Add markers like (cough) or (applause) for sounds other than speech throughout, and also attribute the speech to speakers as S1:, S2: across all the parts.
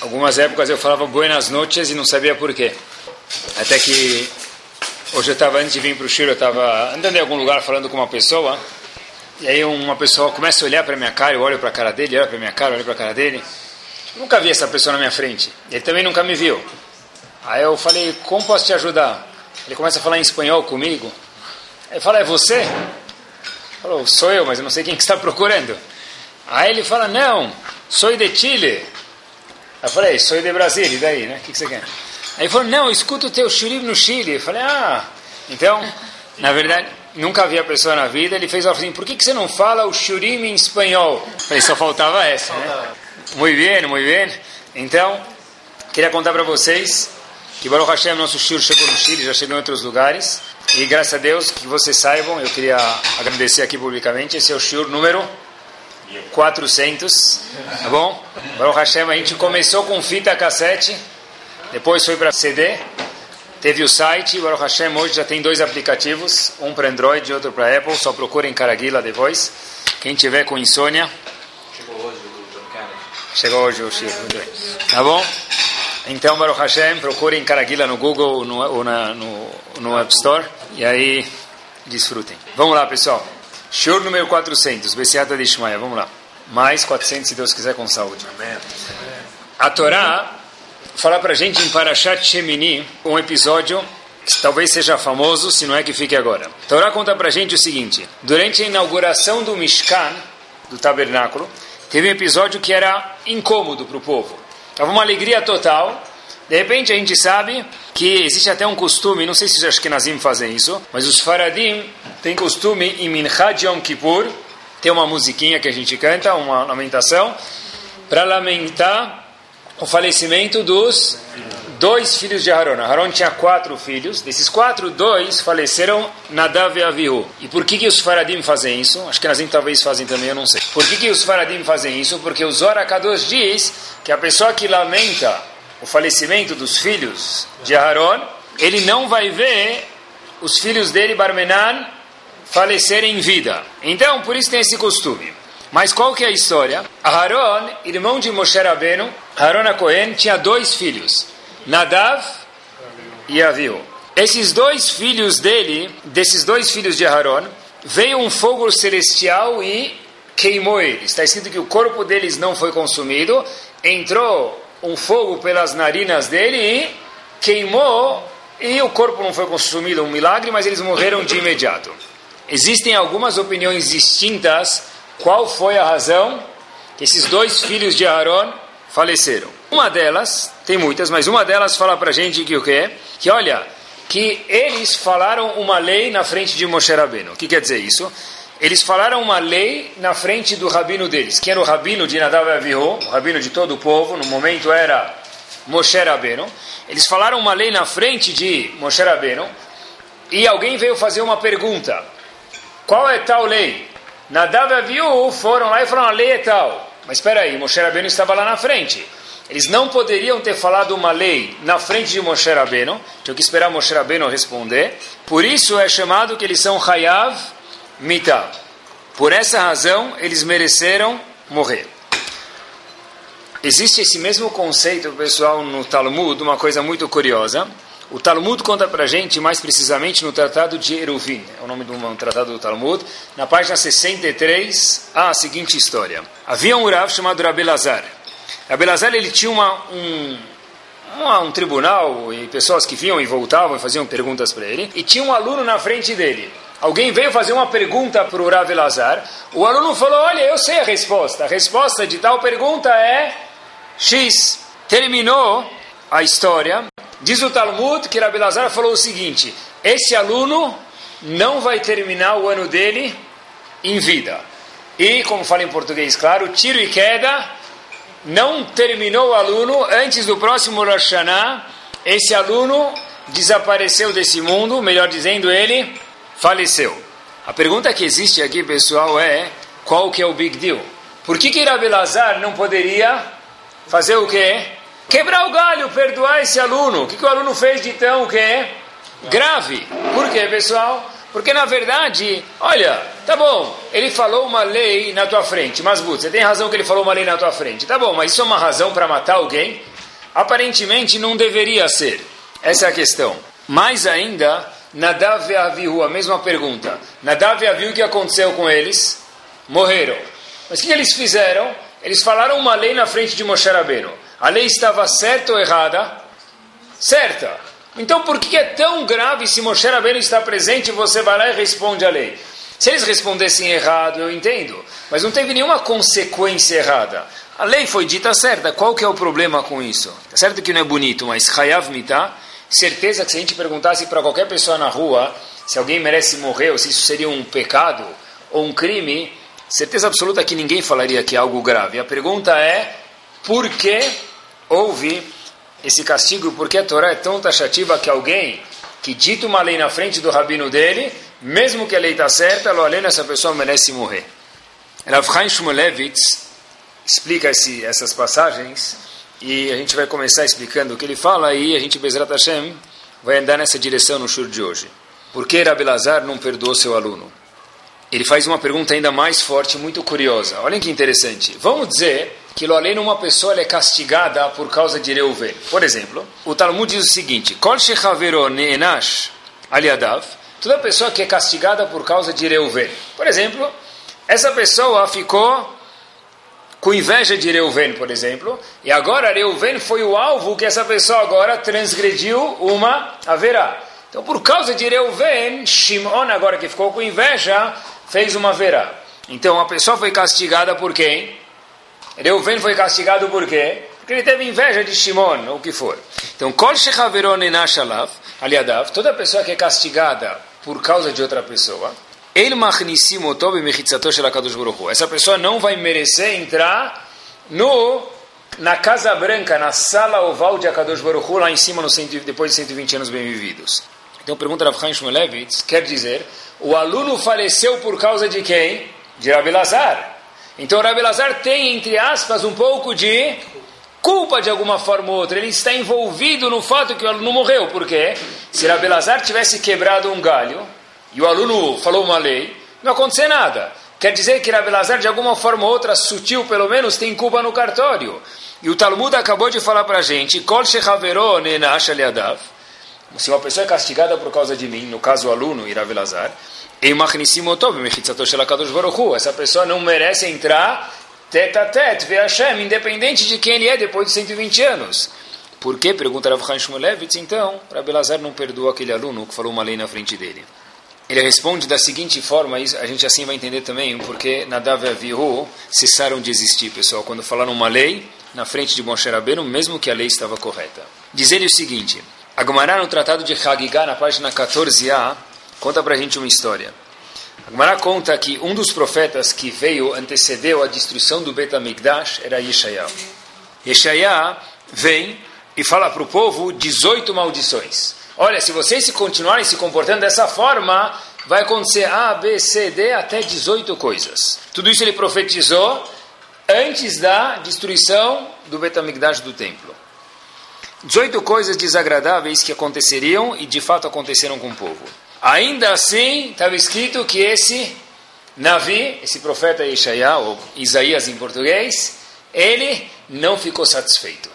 S1: Algumas épocas eu falava buenas noches e não sabia por quê. Até que hoje eu estava, antes de vir para o Chile, eu estava andando em algum lugar falando com uma pessoa. E aí uma pessoa começa a olhar para minha cara, eu olho para a cara dele, olha para minha cara, olho para a cara dele. Eu nunca vi essa pessoa na minha frente. Ele também nunca me viu. Aí eu falei, como posso te ajudar? Ele começa a falar em espanhol comigo. Aí fala, é você? Falou, sou eu, mas eu não sei quem que está procurando. Aí ele fala, não, sou de Chile. Eu falei, sou de Brasília, e daí, né? O que, que você quer? Aí ele falou, não, eu escuto o teu shurib no Chile. Eu falei, ah, então, na verdade, nunca vi a pessoa na vida. Ele fez assim, por que, que você não fala o shurim em espanhol? Eu falei, só faltava essa, né? Muito bem, muito bem. Então, queria contar para vocês que Baruch Hashem, nosso shur chegou no Chile, já chegou em outros lugares. E graças a Deus, que vocês saibam, eu queria agradecer aqui publicamente, esse é o shur número 400, tá bom? Baruch Hashem, a gente começou com fita cassete, depois foi para CD, teve o site, Baruch Hashem hoje já tem dois aplicativos, um para Android e outro para Apple, só procurem Caraguila depois. Quem tiver com insônia... Chegou hoje o Chegou hoje o Chico. Tá bom? Então, Baruch Hashem, procurem Caraguila no Google no, ou na, no, no App Store e aí desfrutem. Vamos lá, pessoal. Shur número 400, Bessiata de Ishmael, vamos lá. Mais 400, se Deus quiser, com saúde. A Torá fala pra gente em Parashat Shemini um episódio que talvez seja famoso, se não é que fique agora. A Torá conta pra gente o seguinte: durante a inauguração do Mishkan, do tabernáculo, teve um episódio que era incômodo para o povo. Estava uma alegria total. De repente a gente sabe que existe até um costume, não sei se os Ashkenazim fazem isso, mas os Faradim têm costume em Minchad Yom Kippur, tem uma musiquinha que a gente canta, uma lamentação, para lamentar o falecimento dos dois filhos de Aaron. Aaron tinha quatro filhos, desses quatro, dois faleceram Nadav e Avihu. E por que, que os Faradim fazem isso? Acho que Nazim talvez fazem também, eu não sei. Por que, que os Faradim fazem isso? Porque o Zohar diz que a pessoa que lamenta o falecimento dos filhos de Aaron, ele não vai ver os filhos dele, Barmenan, falecerem em vida. Então, por isso tem esse costume. Mas qual que é a história? Aaron, irmão de Moshe Rabbeinu, Aaron a Cohen, tinha dois filhos, Nadav e Avihu. Esses dois filhos dele, desses dois filhos de Aaron, veio um fogo celestial e queimou eles. Está escrito que o corpo deles não foi consumido, entrou um fogo pelas narinas dele e queimou, e o corpo não foi consumido, um milagre, mas eles morreram de imediato. Existem algumas opiniões distintas qual foi a razão que esses dois filhos de Aaron faleceram. Uma delas, tem muitas, mas uma delas fala para gente que o quê? Que olha, que eles falaram uma lei na frente de Moshe Rabbeinu. O que quer dizer isso? Eles falaram uma lei na frente do rabino deles, que era o rabino de Nadav Avihu, o rabino de todo o povo, no momento era Moshe Rabbeinu. Eles falaram uma lei na frente de Moshe Rabbeinu, e alguém veio fazer uma pergunta. Qual é tal lei? Nadav Avihu foram lá e falaram, a lei é tal. Mas espera aí, Moshe Rabbeinu estava lá na frente. Eles não poderiam ter falado uma lei na frente de Moshe Rabbeinu, tinham que esperar Moshe Rabbeinu responder. Por isso é chamado que eles são Hayav Mita. Por essa razão, eles mereceram morrer. Existe esse mesmo conceito, pessoal, no Talmud, uma coisa muito curiosa. O Talmud conta para gente, mais precisamente, no Tratado de Eruvin, é o nome de um tratado do Talmud. Na página 63, há a seguinte história. Havia um Rav chamado Rabelazar. Rabelazar, ele tinha uma, um, uma, um tribunal e pessoas que vinham e voltavam e faziam perguntas para ele. E tinha um aluno na frente dele. Alguém veio fazer uma pergunta para o Rav. O aluno falou: Olha, eu sei a resposta. A resposta de tal pergunta é X. Terminou a história. Diz o Talmud que Rav falou o seguinte: Esse aluno não vai terminar o ano dele em vida. E, como fala em português, claro, tiro e queda. Não terminou o aluno antes do próximo Rosh Hashanah esse aluno desapareceu desse mundo, melhor dizendo, ele faleceu. A pergunta que existe aqui, pessoal, é qual que é o big deal? Por que que Rabi Lazar não poderia fazer o quê? Quebrar o galho, perdoar esse aluno. O que, que o aluno fez de tão o quê? Grave. Por quê, pessoal? Porque na verdade, olha, tá bom, ele falou uma lei na tua frente, mas você tem razão que ele falou uma lei na tua frente. Tá bom, mas isso é uma razão para matar alguém? Aparentemente não deveria ser. Essa é a questão. Mais ainda, Nadav e Avihu, a mesma pergunta. Nadav e Avihu, o que aconteceu com eles? Morreram. Mas o que eles fizeram? Eles falaram uma lei na frente de Moshe Rabbeinu. A lei estava certa ou errada? Certa. Então por que é tão grave se Moshe Rabbeinu está presente e você vai lá e responde a lei? Se eles respondessem errado, eu entendo. Mas não teve nenhuma consequência errada. A lei foi dita certa. Qual que é o problema com isso? Tá certo que não é bonito, mas Hayav Mitah, certeza que se a gente perguntasse para qualquer pessoa na rua se alguém merece morrer ou se isso seria um pecado ou um crime, certeza absoluta que ninguém falaria que é algo grave. A pergunta é por que houve esse castigo? Por que a Torá é tão taxativa que alguém que dita uma lei na frente do rabino dele, mesmo que a lei está certa, lo além essa pessoa merece morrer? Rav Chaim Shmulevitz explica essas passagens e a gente vai começar explicando o que ele fala e a gente, Bezrat Hashem, vai andar nessa direção no shur de hoje. Por que Rabi Lazar não perdoou seu aluno? Ele faz uma pergunta ainda mais forte, muito curiosa. Olhem que interessante. Vamos dizer que além uma pessoa é castigada por causa de Reuven. Por exemplo, o Talmud diz o seguinte: Kol aliadav. Toda pessoa que é castigada por causa de Reuven. Por exemplo, essa pessoa ficou com inveja de Reuven, por exemplo, e agora Reuven foi o alvo que essa pessoa agora transgrediu uma haverá. Então, por causa de Reuven, Shimon, agora que ficou com inveja, fez uma verá. Então, a pessoa foi castigada por quem? Reuven foi castigado por quê? Porque ele teve inveja de Shimon, ou o que for. Então, Kol Shechaveron Enashalav, aliadav, toda pessoa que é castigada por causa de outra pessoa, essa pessoa não vai merecer entrar no na Casa Branca, na sala oval de Akadosh Baruch lá em cima, no cento, depois de 120 anos bem vividos. Então, pergunta Rav Chaim Shmulevitz, quer dizer, o aluno faleceu por causa de quem? De Rabi Lazar. Então, Rabi Lazar tem, entre aspas, um pouco de culpa de alguma forma ou outra. Ele está envolvido no fato que o aluno morreu. Por quê? Se Rabi Lazar tivesse quebrado um galho, e o aluno falou uma lei, não aconteceu nada. Quer dizer que Rabi Lazar, de alguma forma ou outra, sutil pelo menos, tem culpa no cartório. E o Talmud acabou de falar para a gente, Kol se uma pessoa é castigada por causa de mim, no caso o aluno, Irav Lazar, essa pessoa não merece entrar tete a tete, ver Hashem, independente de quem ele é depois de 120 anos. Por que? Pergunta Rav Chaim Shmulevitz, então, Rabi Lazar não perdoa aquele aluno que falou uma lei na frente dele. Ele responde da seguinte forma, a gente assim vai entender também porque Nadav e Avihu cessaram de existir, pessoal, quando falaram uma lei na frente de Moshe Rabbeinu, mesmo que a lei estava correta. Diz ele o seguinte, Agmará no Tratado de Hagigah, na página 14a, conta para a gente uma história. Agmará conta que um dos profetas que veio, antecedeu a destruição do Bet HaMikdash, era Yeshaya. Yeshaya vem e fala para o povo 18 maldições. Olha, se vocês se continuarem se comportando dessa forma, vai acontecer A, B, C, D, até 18 coisas. Tudo isso ele profetizou antes da destruição do Betamigdash do templo. 18 coisas desagradáveis que aconteceriam e de fato aconteceram com o povo. Ainda assim, estava escrito que esse Navi, esse profeta Ishaiah, ou Isaías em português, ele não ficou satisfeito.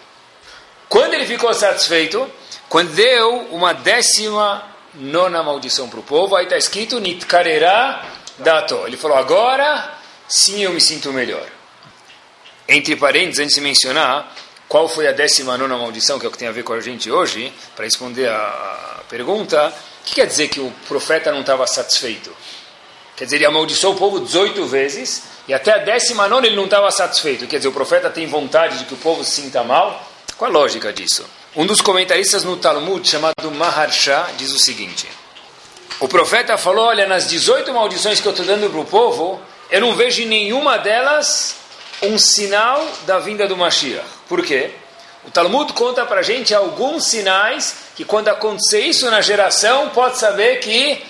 S1: Quando ele ficou satisfeito, quando deu uma décima nona maldição para o povo, aí está escrito Nitkarerá Dato. Ele falou, agora sim eu me sinto melhor. Entre parênteses, antes de mencionar qual foi a décima nona maldição, que é o que tem a ver com a gente hoje, para responder a pergunta, o que quer dizer que o profeta não estava satisfeito? Quer dizer, ele amaldiçoou o povo 18 vezes, e até a décima nona ele não estava satisfeito. Quer dizer, o profeta tem vontade de que o povo se sinta mal? Qual a lógica disso? Um dos comentaristas no Talmud, chamado Maharsha, diz o seguinte: O profeta falou: Olha, nas 18 maldições que eu estou dando para o povo, eu não vejo em nenhuma delas um sinal da vinda do Mashiach. Por quê? O Talmud conta para a gente alguns sinais que quando acontecer isso na geração, pode saber que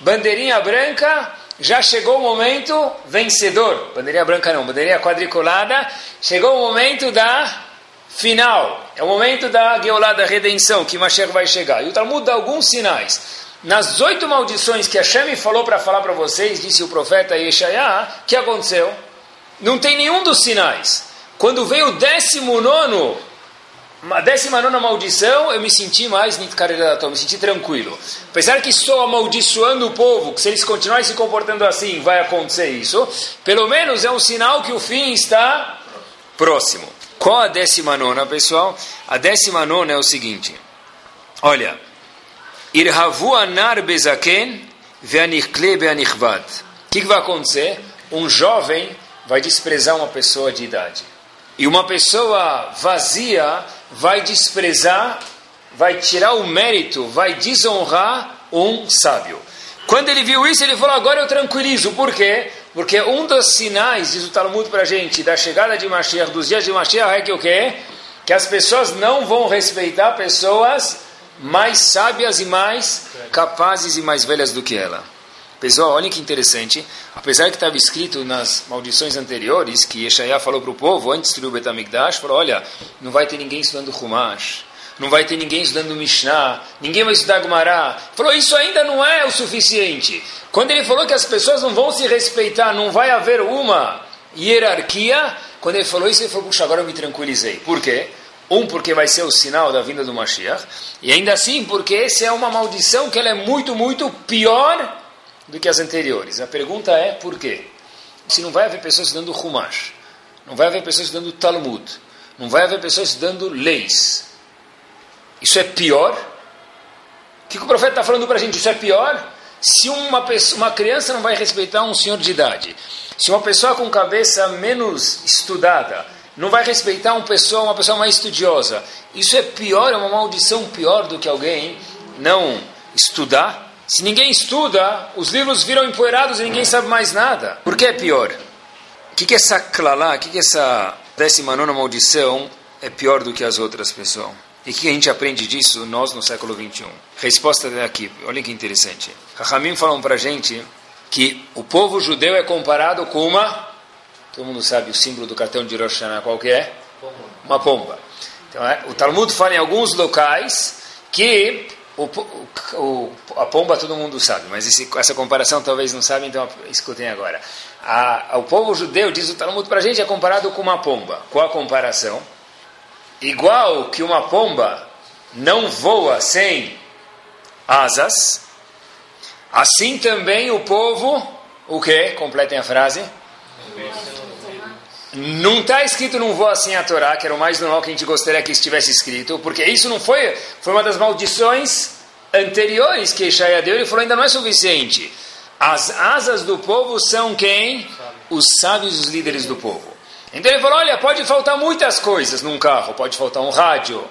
S1: bandeirinha branca já chegou o momento vencedor. Bandeirinha branca não, bandeirinha quadriculada. Chegou o momento da final. É o momento da Geulah, da redenção, que Mashiach vai chegar. E o Talmud dá alguns sinais. Nas oito maldições que Hashem falou para falar para vocês, disse o profeta Yeshaya, que aconteceu? Não tem nenhum dos sinais. Quando veio o décimo nono, a décima nona maldição, eu me senti mais eu me senti tranquilo. Apesar que estou amaldiçoando o povo, que se eles continuarem se comportando assim, vai acontecer isso, pelo menos é um sinal que o fim está próximo. Qual a décima nona, pessoal? A décima nona é o seguinte: olha, Irhavu anar bezaken ve'anichle be'anichvad. O que vai acontecer? Um jovem vai desprezar uma pessoa de idade. E uma pessoa vazia vai desprezar, vai tirar o mérito, vai desonrar um sábio. Quando ele viu isso, ele falou: Agora eu tranquilizo. Por quê? Porque um dos sinais, diz o Talmud para a gente, da chegada de Mashiach, dos dias de Mashiach, é que o quê? Que as pessoas não vão respeitar pessoas mais sábias e mais capazes e mais velhas do que ela. Pessoal, olha que interessante. Apesar que estava escrito nas maldições anteriores que Yeshaya falou para o povo antes de o Betamigdash, falou: olha, não vai ter ninguém estudando Humash, não vai ter ninguém estudando Mishnah, ninguém vai estudar Gumará. Falou: isso ainda não é o suficiente. Quando ele falou que as pessoas não vão se respeitar, não vai haver uma hierarquia, quando ele falou isso, ele falou: puxa, agora eu me tranquilizei. Por quê? Um, porque vai ser o sinal da vinda do Mashiach, e ainda assim, porque essa é uma maldição que ela é muito, muito pior do que as anteriores. A pergunta é por quê? Se não vai haver pessoas estudando Humash, não vai haver pessoas estudando Talmud, não vai haver pessoas estudando leis, isso é pior? O que o profeta está falando para a gente? Isso é pior? Se uma, pessoa, uma criança não vai respeitar um senhor de idade, se uma pessoa com cabeça menos estudada não vai respeitar uma pessoa, uma pessoa mais estudiosa. Isso é pior, é uma maldição pior do que alguém não estudar. Se ninguém estuda, os livros viram empoeirados e ninguém sabe mais nada. Por que é pior? O que, que essa clalá, o que, que essa décima nona maldição é pior do que as outras, pessoal? E o que a gente aprende disso, nós, no século 21? Resposta é aqui, olha que interessante. Rahamim falam para a gente que o povo judeu é comparado com uma Todo mundo sabe o símbolo do cartão de Rosh Hashanah qual que é? Uma pomba. Então, é, o Talmud fala em alguns locais que o, o, a pomba todo mundo sabe, mas esse, essa comparação talvez não sabe, então escutem agora. A, o povo judeu, diz o Talmud para a gente, é comparado com uma pomba. Qual a comparação? Igual que uma pomba não voa sem asas, assim também o povo, o que? Completem a frase. Não está escrito não vou assim a Torá, que era o mais normal que a gente gostaria que estivesse escrito, porque isso não foi, foi uma das maldições anteriores que Ishaia deu, ele falou ainda não é suficiente. As asas do povo são quem? Os sábios, os líderes do povo. Então ele falou, olha, pode faltar muitas coisas num carro, pode faltar um rádio,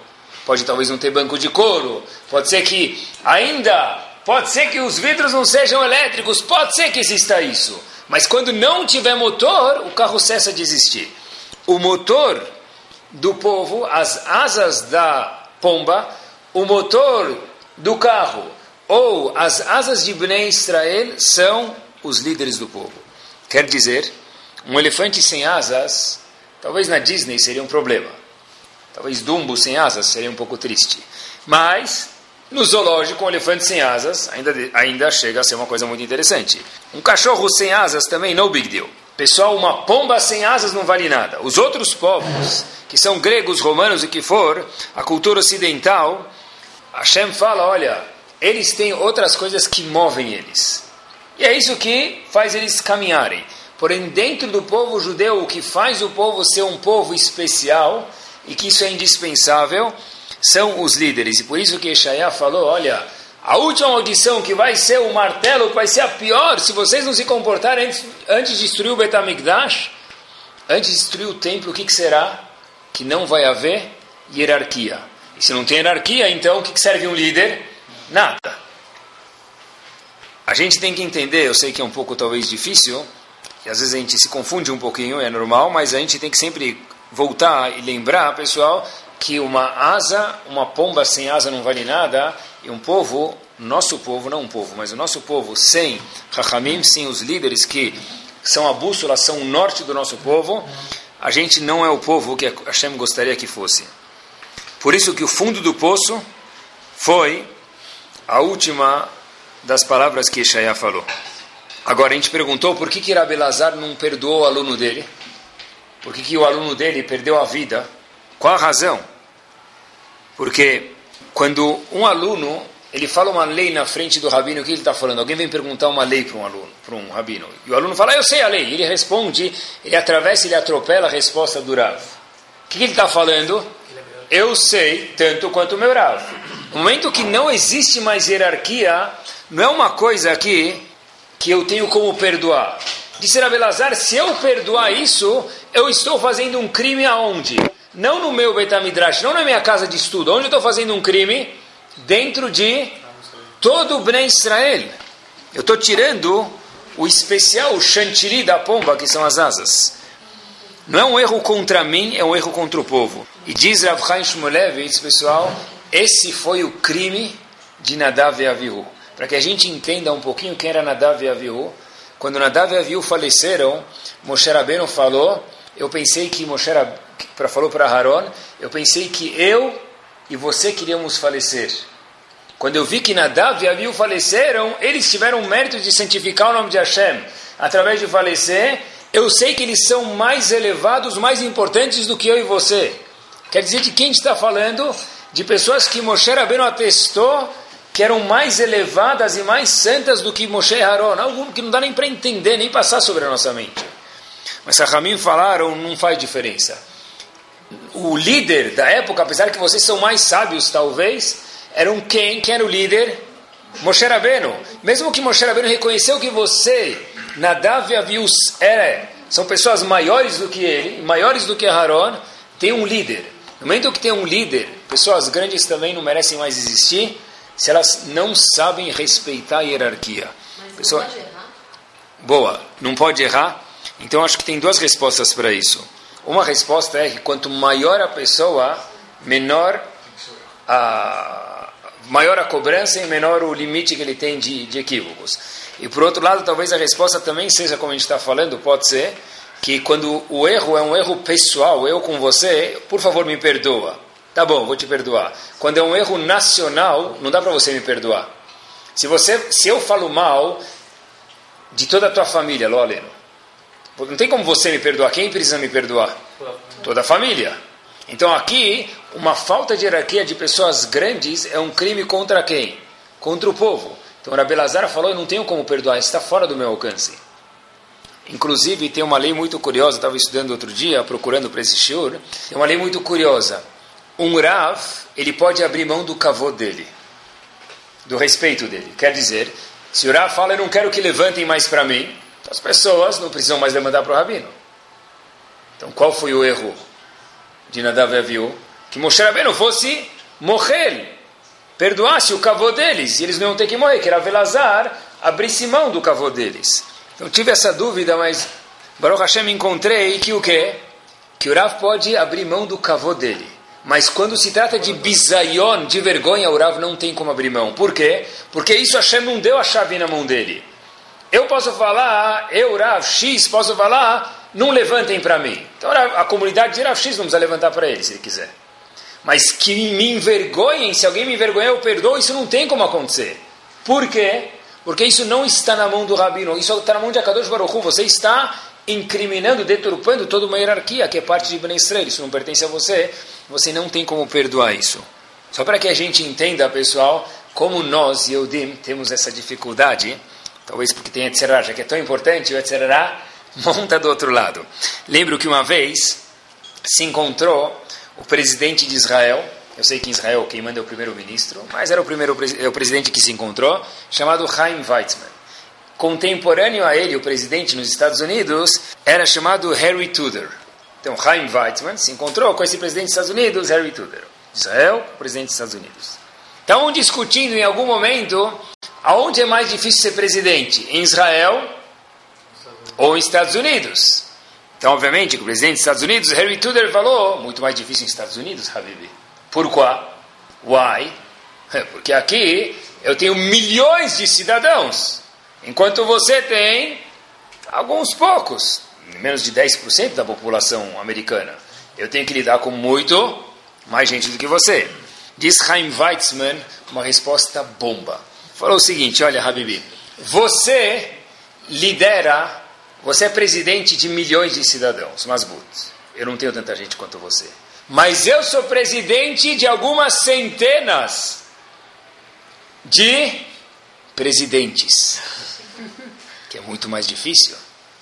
S1: pode talvez não ter banco de couro, pode ser que ainda, pode ser que os vidros não sejam elétricos, pode ser que exista isso. Mas quando não tiver motor, o carro cessa de existir. O motor do povo, as asas da pomba, o motor do carro ou as asas de Bnei Israel são os líderes do povo. Quer dizer, um elefante sem asas, talvez na Disney seria um problema. Talvez Dumbo sem asas seria um pouco triste. Mas no zoológico, um elefante sem asas ainda, ainda chega a ser uma coisa muito interessante. Um cachorro sem asas também, no big deal. Pessoal, uma pomba sem asas não vale nada. Os outros povos, que são gregos, romanos e que for, a cultura ocidental, Hashem fala, olha, eles têm outras coisas que movem eles. E é isso que faz eles caminharem. Porém, dentro do povo judeu, o que faz o povo ser um povo especial, e que isso é indispensável, são os líderes. E por isso que Yeshaya falou, olha, a última audição que vai ser o martelo, que vai ser a pior, se vocês não se comportarem antes, antes de destruir o Betamigdash, antes de destruir o templo, o que, que será? Que não vai haver hierarquia. E se não tem hierarquia, então o que, que serve um líder? Nada. A gente tem que entender, eu sei que é um pouco talvez difícil, e às vezes a gente se confunde um pouquinho, é normal, mas a gente tem que sempre voltar e lembrar, pessoal, que uma asa, uma pomba sem asa não vale nada, e um povo, nosso povo, não um povo, mas o nosso povo sem Rahamim, sem os líderes que são a bússola, são o norte do nosso povo, a gente não é o povo que Hashem gostaria que fosse. Por isso que o fundo do poço foi a última das palavras que Ishaya falou. Agora a gente perguntou por que, que Rabelazar não perdoou o aluno dele? Por que, que o aluno dele perdeu a vida? Qual a razão? Porque quando um aluno ele fala uma lei na frente do rabino, o que ele está falando? Alguém vem perguntar uma lei para um aluno, para um rabino. E o aluno fala, ah, eu sei a lei. Ele responde, ele atravessa, ele atropela a resposta do Rav. O que, que ele está falando? Eu sei tanto quanto o meu Rav. No momento que não existe mais hierarquia, não é uma coisa aqui que eu tenho como perdoar. Disse Rabelazar, se eu perdoar isso, eu estou fazendo um crime aonde? Não no meu Betamidrash, não na minha casa de estudo. Onde eu estou fazendo um crime? dentro de todo o Bnei Israel. Eu estou tirando o especial, o chantilly da pomba, que são as asas. Não é um erro contra mim, é um erro contra o povo. E diz Rav Chaim Shmulevitz, pessoal, esse foi o crime de Nadav e Avihu. Para que a gente entenda um pouquinho quem era Nadav e Avihu, quando Nadav e Avihu faleceram, Moshe Rabbeinu falou, eu pensei que Moshe para falou para Haron, eu pensei que eu e você queríamos falecer. Quando eu vi que Nadav e Avihu faleceram, eles tiveram o mérito de santificar o nome de Hashem. Através de falecer, eu sei que eles são mais elevados, mais importantes do que eu e você. Quer dizer, de quem está falando? De pessoas que Moshe Rabbeinu atestou que eram mais elevadas e mais santas do que Moshe e Haron. Algo que não dá nem para entender, nem passar sobre a nossa mente. Mas Rahamim falaram, não faz diferença o líder da época, apesar que vocês são mais sábios talvez, eram quem? Quem era o líder? Moshe Rabbeinu. Mesmo que Moshe Rabbeinu reconheceu que você, Nadav e Avius, era, são pessoas maiores do que ele, maiores do que Aaron, tem um líder. No momento que tem um líder, pessoas grandes também não merecem mais existir se elas não sabem respeitar a hierarquia.
S2: Mas não
S1: Pessoa...
S2: pode errar?
S1: Boa, não pode errar. Então acho que tem duas respostas para isso. Uma resposta é que quanto maior a pessoa, menor a, maior a cobrança e menor o limite que ele tem de, de equívocos. E por outro lado, talvez a resposta também seja, como a gente está falando, pode ser, que quando o erro é um erro pessoal, eu com você, por favor me perdoa. Tá bom, vou te perdoar. Quando é um erro nacional, não dá para você me perdoar. Se, você, se eu falo mal de toda a tua família, Loleno, não tem como você me perdoar. Quem precisa me perdoar? Toda a família. Então aqui, uma falta de hierarquia de pessoas grandes é um crime contra quem? Contra o povo. Então Rabelazar falou, eu não tenho como perdoar, está fora do meu alcance. Inclusive, tem uma lei muito curiosa, estava estudando outro dia, procurando para esse shiur, tem uma lei muito curiosa. Um Rav, ele pode abrir mão do cavô dele, do respeito dele. Quer dizer, se o Rav fala, eu não quero que levantem mais para mim, então, as pessoas não precisam mais demandar para o rabino. Então, qual foi o erro de Nadav e Avihu? Que Moshe Rabbeinu fosse morrer, perdoasse o cavô deles, e eles não iam ter que morrer, que era Velazar abrisse mão do cavô deles. Então, tive essa dúvida, mas Baruch Hashem encontrei que o quê? Que o Rav pode abrir mão do cavô dele. Mas quando se trata de bisayon, de vergonha, o Rav não tem como abrir mão. Por quê? Porque isso Hashem não deu a chave na mão dele. Eu posso falar, eu, Rav X, posso falar, não levantem para mim. Então a comunidade de Rav X não levantar para ele, se ele quiser. Mas que me envergonhem, se alguém me envergonhar, eu perdoo, isso não tem como acontecer. Por quê? Porque isso não está na mão do rabino, isso está na mão de Akadosh Baruch. Você está incriminando, deturpando toda uma hierarquia que é parte de Ben Israel. Isso não pertence a você, você não tem como perdoar isso. Só para que a gente entenda, pessoal, como nós, Yehudim, temos essa dificuldade Talvez porque tem Etzerá, já que é tão importante, o monta do outro lado. Lembro que uma vez se encontrou o presidente de Israel, eu sei que em Israel quem manda é o primeiro-ministro, mas era o primeiro é o presidente que se encontrou, chamado Chaim Weizmann. Contemporâneo a ele, o presidente nos Estados Unidos, era chamado Harry Tudor. Então, Chaim Weizmann se encontrou com esse presidente dos Estados Unidos, Harry Tudor. Israel, presidente dos Estados Unidos. Estavam discutindo em algum momento Aonde é mais difícil ser presidente? Em Israel ou nos Estados Unidos? Então, obviamente, o presidente dos Estados Unidos, Harry Tudor, falou, muito mais difícil nos Estados Unidos, Habib. Por quê? Why? Porque aqui eu tenho milhões de cidadãos, enquanto você tem alguns poucos, menos de 10% da população americana. Eu tenho que lidar com muito mais gente do que você. Diz Chaim Weizmann uma resposta bomba. Falou o seguinte: olha, Habibi, você lidera, você é presidente de milhões de cidadãos, Masbut. Eu não tenho tanta gente quanto você. Mas eu sou presidente de algumas centenas de presidentes, que é muito mais difícil.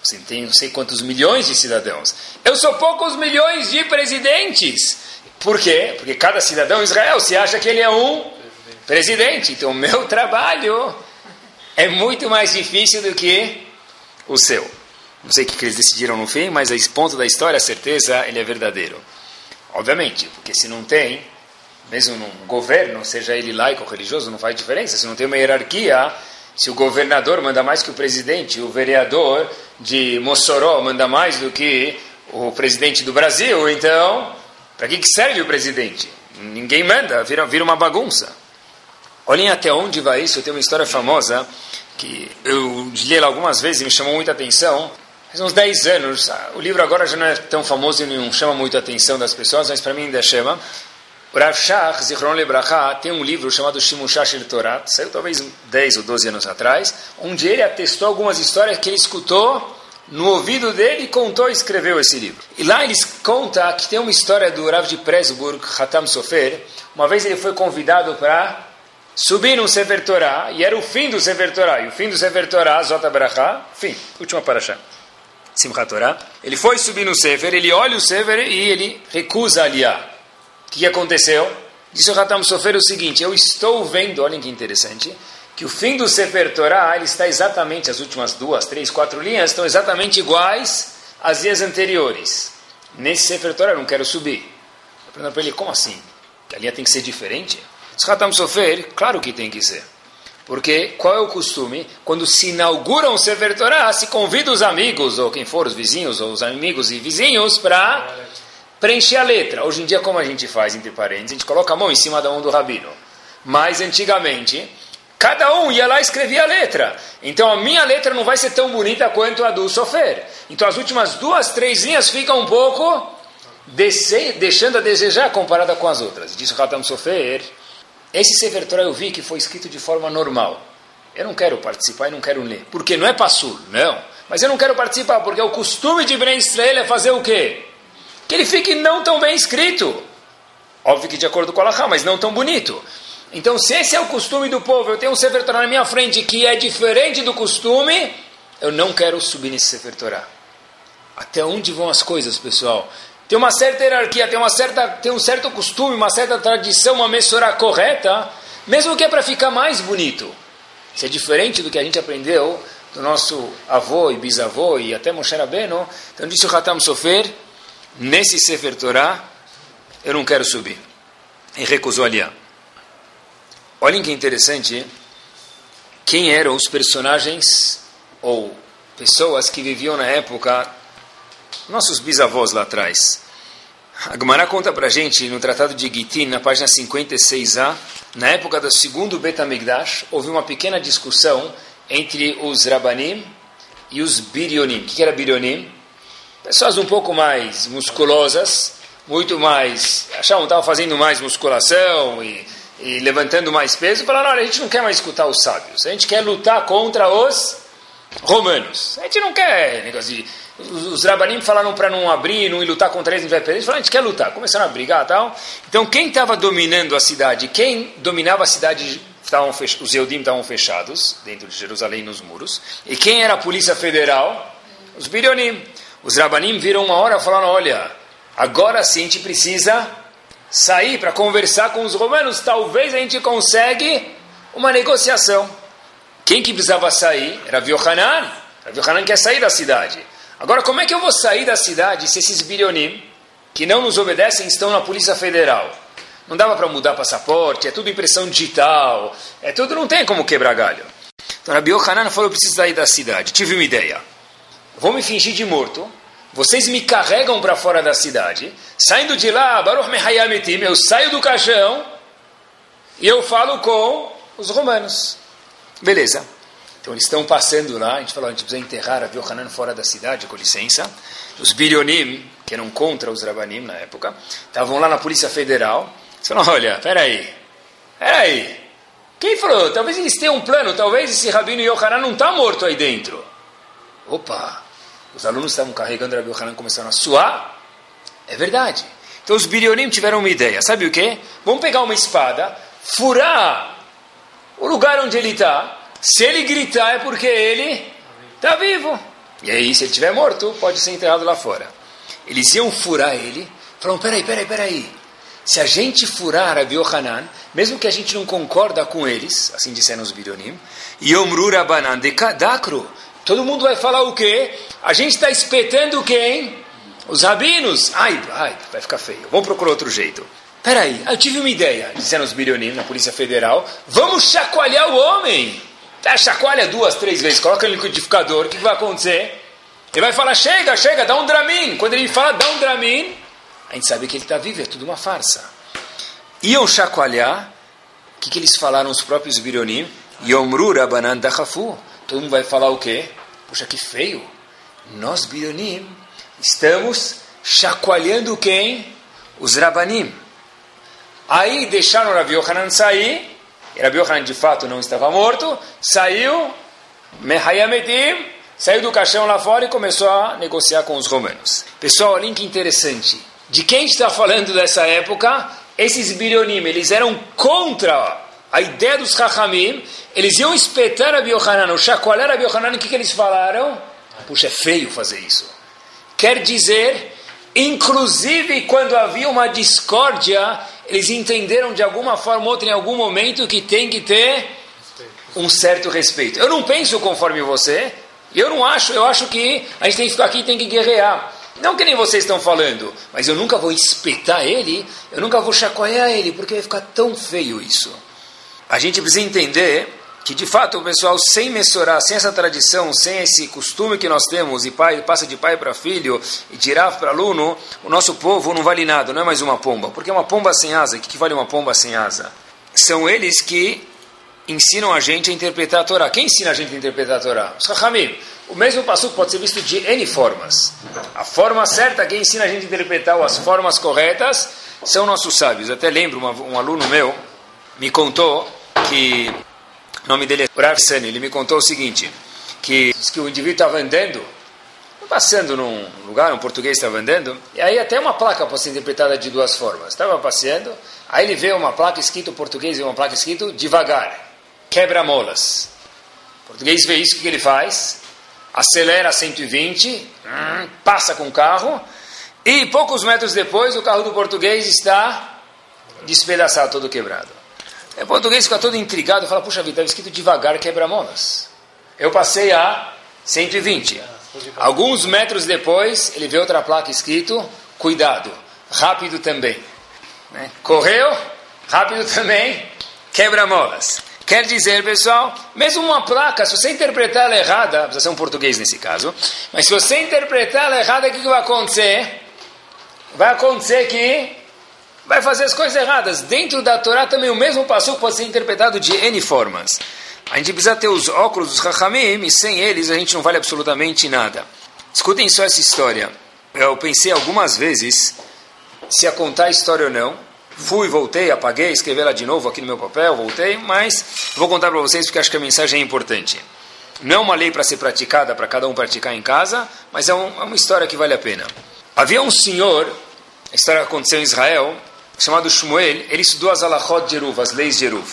S1: Você tem não sei quantos milhões de cidadãos. Eu sou poucos milhões de presidentes. Por quê? Porque cada cidadão em Israel se acha que ele é um presidente. Então, meu (laughs) trabalho é muito mais difícil do que o seu. Não sei o que eles decidiram no fim, mas esse ponto da história, a certeza, ele é verdadeiro. Obviamente, porque se não tem, mesmo num governo, seja ele laico ou religioso, não faz diferença. Se não tem uma hierarquia, se o governador manda mais que o presidente, o vereador de Mossoró manda mais do que o presidente do Brasil, então, para que, que serve o presidente? Ninguém manda, vira, vira uma bagunça. Olhem até onde vai isso. Tenho uma história famosa que eu li ela algumas vezes e me chamou muita atenção. Faz uns 10 anos. O livro agora já não é tão famoso e não chama muito a atenção das pessoas, mas para mim ainda chama. O Rav Shach, Zichron Lebracha, tem um livro chamado Shimusha Shel Torah, saiu talvez 10 ou 12 anos atrás, onde ele atestou algumas histórias que ele escutou no ouvido dele e contou e escreveu esse livro. E lá ele conta que tem uma história do Rav de Presburg, Hatam Sofer. Uma vez ele foi convidado para subir num Sefer Torah, e era o fim do Sefer Torah. E o fim do Sefer Torah, Zota Bracha, fim, última paraxá. Simchat Torah. Ele foi subir no Sefer, ele olha o Sefer e ele recusa aliar que aconteceu? Disse o Hatam Sofer o seguinte: Eu estou vendo, olhem que interessante, que o fim do Sefer Torah ele está exatamente, as últimas duas, três, quatro linhas estão exatamente iguais às linhas anteriores. Nesse Sefer Torah eu não quero subir. Eu pergunto para ele: Como assim? A linha tem que ser diferente? Diz Hatam Sofer: Claro que tem que ser. Porque qual é o costume? Quando se inaugura um Sefer Torah, se convida os amigos, ou quem for, os vizinhos, ou os amigos e vizinhos, para preencher a letra. Hoje em dia, como a gente faz, entre parênteses, a gente coloca a mão em cima da mão do rabino. Mas antigamente, cada um ia lá e escrevia a letra. Então a minha letra não vai ser tão bonita quanto a do Sofer. Então as últimas duas, três linhas ficam um pouco deixando a desejar comparada com as outras. Disse o Hatam Sofer, esse Sefer Torah eu vi que foi escrito de forma normal. Eu não quero participar e não quero ler. Porque não é passul, não. Mas eu não quero participar porque o costume de Ben Israel é fazer o quê? Que ele fique não tão bem escrito. Óbvio que de acordo com a Allahá, mas não tão bonito. Então, se esse é o costume do povo, eu tenho um Sefer Torah na minha frente que é diferente do costume, eu não quero subir nesse Sefer Torah. Até onde vão as coisas, pessoal? Tem uma certa hierarquia, tem, uma certa, tem um certo costume, uma certa tradição, uma mensura correta, mesmo que é para ficar mais bonito. Isso é diferente do que a gente aprendeu do nosso avô e bisavô e até Moshe Rabbeinu. Então disse o Hatam Sofer, nesse Sefer Torah, eu não quero subir. E recusou aliar. Olhem que interessante, quem eram os personagens ou pessoas que viviam na época, nossos bisavós lá atrás. A Gemara conta para gente no Tratado de Gitin, na página 56a, na época do segundo Betamigdash, houve uma pequena discussão entre os Rabanim e os Birionim. O que era Birionim? Pessoas um pouco mais musculosas, muito mais, achavam que estavam fazendo mais musculação e, e levantando mais peso, falaram, olha, a gente não quer mais escutar os sábios, a gente quer lutar contra os romanos. A gente não quer negócio de... Os, rabanim falaram para não abrir, não ir lutar contra eles, gente vai perder. Eles falaram, a gente quer lutar. Começaram a brigar tal. Então, quem estava dominando a cidade, quem dominava a cidade, fech... os Eudim estavam fechados, dentro de Jerusalém, nos muros. E quem era a polícia federal? Os Birionim. Os Rabanim viram uma hora e falaram: olha, agora sim a gente precisa sair para conversar com os romanos, talvez a gente consegue uma negociação. Quem que precisava sair? Era Yohanan. Yohanan quer sair da cidade. Agora, como é que eu vou sair da cidade se esses birionim, que não nos obedecem, estão na Polícia Federal? Não dava para mudar passaporte, é tudo impressão digital, é tudo, não tem como quebrar galho. Então, Rabi falou, eu preciso sair da cidade. Tive uma ideia vou me fingir de morto, vocês me carregam para fora da cidade, saindo de lá, Baruch eu saio do caixão e eu falo com os romanos. Beleza. Então eles estão passando lá, a gente falou, a gente precisa enterrar a Yohanan fora da cidade, com licença. Os Birionim, que eram contra os Rabanim na época, estavam lá na Polícia Federal. Eles falaram, olha, peraí, peraí. Quem falou? Talvez eles tenham um plano, talvez esse Rabino Yohanan não está morto aí dentro. Opa, os alunos estavam carregando Rabi Yohanan começaram a suar. É verdade. Então os Birionim tiveram uma ideia. Sabe o que? Vamos pegar uma espada, furar o lugar onde ele está. Se ele gritar é porque ele está vivo. E aí, se ele estiver morto, pode ser enterrado lá fora. Eles iam furar ele. Falaram, peraí, peraí, peraí. Se a gente furar Rabi Yohanan, mesmo que a gente não concorda com eles, assim disseram os Birionim, Yomru Rabanan de Kadakro, todo mundo vai falar o quê? A gente está espetando quem? Os rabinos. Ai, ai, vai ficar feio. Vamos procurar outro jeito. Peraí, eu tive uma ideia, disseram os Birionim na Polícia Federal. Vamos chacoalhar o homem. Tá, chacoalha duas, três vezes, coloca no liquidificador, o que, que vai acontecer? Ele vai falar, chega, chega, dá um Dramin. Quando ele fala, dá um Dramin, a gente sabe que ele está vivo, é tudo uma farsa. Iam chacoalhar, o que, que eles falaram os próprios Birionim? Yomru Rabanan Dachafu. Todo mundo vai falar o quê? Puxa, que feio. Nós, Birionim, estamos chacoalhando quem? Os Rabanim. Aí deixaram Rabi Yohanan sair, e Rabi Yohanan de fato não estava morto, saiu, Mehayamedim, saiu do caixão lá fora e começou a negociar com os romanos. Pessoal, olha que interessante. De quem está falando dessa época? Esses Birionim, eles eram contra a ideia dos Chachamim, eles iam espetar a Biohanan, chacoalhar a Biohanan, o que, que eles falaram? Puxa, é feio fazer isso. Quer dizer, inclusive quando havia uma discórdia, eles entenderam de alguma forma ou outra, em algum momento, que tem que ter um certo respeito. Eu não penso conforme você, eu não acho, eu acho que a gente tem que ficar aqui e tem que guerrear. Não que nem vocês estão falando, mas eu nunca vou espetar ele, eu nunca vou chacoalhar ele, porque vai ficar tão feio isso. A gente precisa entender que, de fato, o pessoal, sem mensurar, sem essa tradição, sem esse costume que nós temos, e pai passa de pai para filho, e de para aluno, o nosso povo não vale nada, não é mais uma pomba. Porque uma pomba sem asa, o que, que vale uma pomba sem asa? São eles que ensinam a gente a interpretar a Torá. Quem ensina a gente a interpretar a Torá? Os Chachamim. O mesmo passo pode ser visto de N formas. A forma certa, quem ensina a gente a interpretar as formas corretas, são nossos sábios. Até lembro, uma, um aluno meu me contou que, o nome dele é Rav ele me contou o seguinte, que, que o indivíduo estava andando, passando num lugar, um português estava andando, e aí até uma placa pode ser interpretada de duas formas. Estava passeando, aí ele vê uma placa escrita português e uma placa escrita devagar, quebra-molas. O português vê isso, o que ele faz? Acelera a 120, hum, passa com o carro, e poucos metros depois o carro do português está despedaçado, todo quebrado. O português fica todo intrigado, fala, puxa vida, estava escrito devagar, quebra-molas. Eu passei a 120. Alguns metros depois, ele vê outra placa escrito, cuidado, rápido também. Né? Correu, rápido também, quebra-molas. Quer dizer, pessoal, mesmo uma placa, se você interpretar ela errada, precisa ser um português nesse caso, mas se você interpretar ela errada, o que, que vai acontecer? Vai acontecer que vai fazer as coisas erradas. Dentro da Torá também o mesmo passo pode ser interpretado de N formas. A gente precisa ter os óculos dos Rahamim e sem eles a gente não vale absolutamente nada. Escutem só essa história. Eu pensei algumas vezes se ia contar a história ou não. Fui, voltei, apaguei, escrevi ela de novo aqui no meu papel, voltei, mas vou contar para vocês porque acho que a mensagem é importante. Não é uma lei para ser praticada, para cada um praticar em casa, mas é, um, é uma história que vale a pena. Havia um senhor, a história aconteceu em Israel, chamado Shmuel, ele estudou as alachot de Eruv, as leis de Eruv.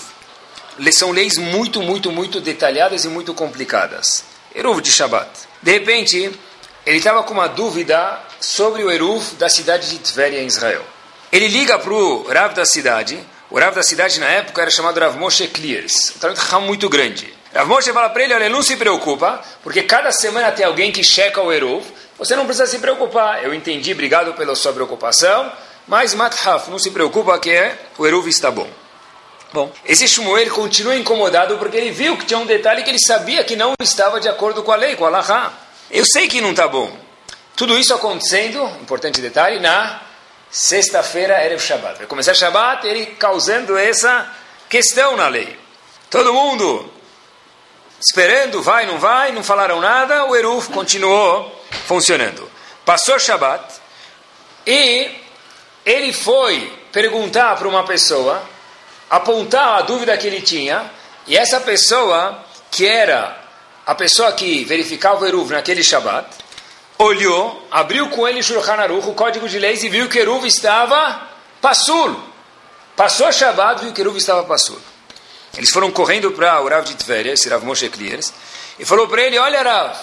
S1: São leis muito, muito, muito detalhadas e muito complicadas. Eruv de Shabbat. De repente, ele estava com uma dúvida sobre o Eruv da cidade de Tveria, em Israel. Ele liga para o Rav da cidade. O Rav da cidade, na época, era chamado Rav Moshe Clears. Um trabalho muito grande. Rav Moshe fala para ele, olha, não se preocupa, porque cada semana tem alguém que checa o Eruv. Você não precisa se preocupar. Eu entendi, obrigado pela sua preocupação. Mas Mathaf, não se preocupa que é, o Eruv está bom. Bom, esse Shmuel continua incomodado porque ele viu que tinha um detalhe que ele sabia que não estava de acordo com a lei, com a Allahá. Eu sei que não está bom. O Tudo isso acontecendo, importante detalhe, na sexta-feira Erev Shabbat. Vai começar Shabbat, ele causando essa questão na lei. Todo mundo esperando, vai, não vai, não falaram nada, o Eruv continuou funcionando. Passou Shabbat e ele foi perguntar para uma pessoa, apontar a dúvida que ele tinha, e essa pessoa, que era a pessoa que verificava o Eruv naquele Shabbat, olhou, abriu com ele Shulchan Aruch, o código de leis, e viu que Eruv estava passul. Passou Shabbat, viu que Eruv estava passul. Eles foram correndo para o Rav de Tveria, esse Rav Moshe Kliers, e falou para ele, olha Rav,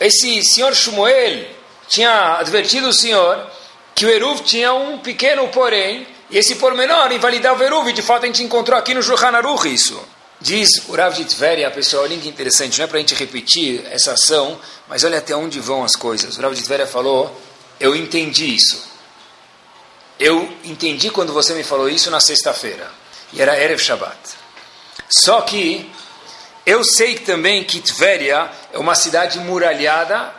S1: esse senhor Shmuel tinha advertido o senhor que o Eruv tinha um pequeno porém, e esse pormenor invalidava o Eruv, e de fato a gente encontrou aqui no Shulchan Aruch isso. Diz o Rav de Tveria, pessoal, olha que interessante, não é para a gente repetir essa ação, mas olha até onde vão as coisas. O Rav de Tveria falou, eu entendi isso. Eu entendi quando você me falou isso na sexta-feira, e era Erev Shabbat. Só que eu sei também que Tveria é uma cidade muralhada,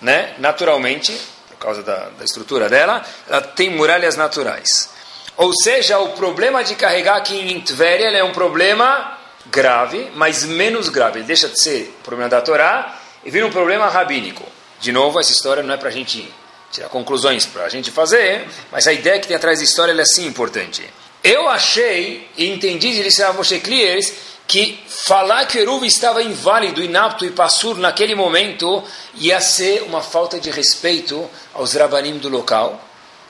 S1: né, naturalmente, causa da, da estrutura dela, ela tem muralhas naturais. Ou seja, o problema de carregar aqui em Tveria é um problema grave, mas menos grave. Ele deixa de ser problema da Torá e vira um problema rabínico. De novo, essa história não é para a gente tirar conclusões para a gente fazer, mas a ideia que tem atrás da história é sim importante. Eu achei e entendi de Rav Moshe Kliers que falar que o Eruv estava inválido, inapto e passur naquele momento ia ser uma falta de respeito aos rabanim do local.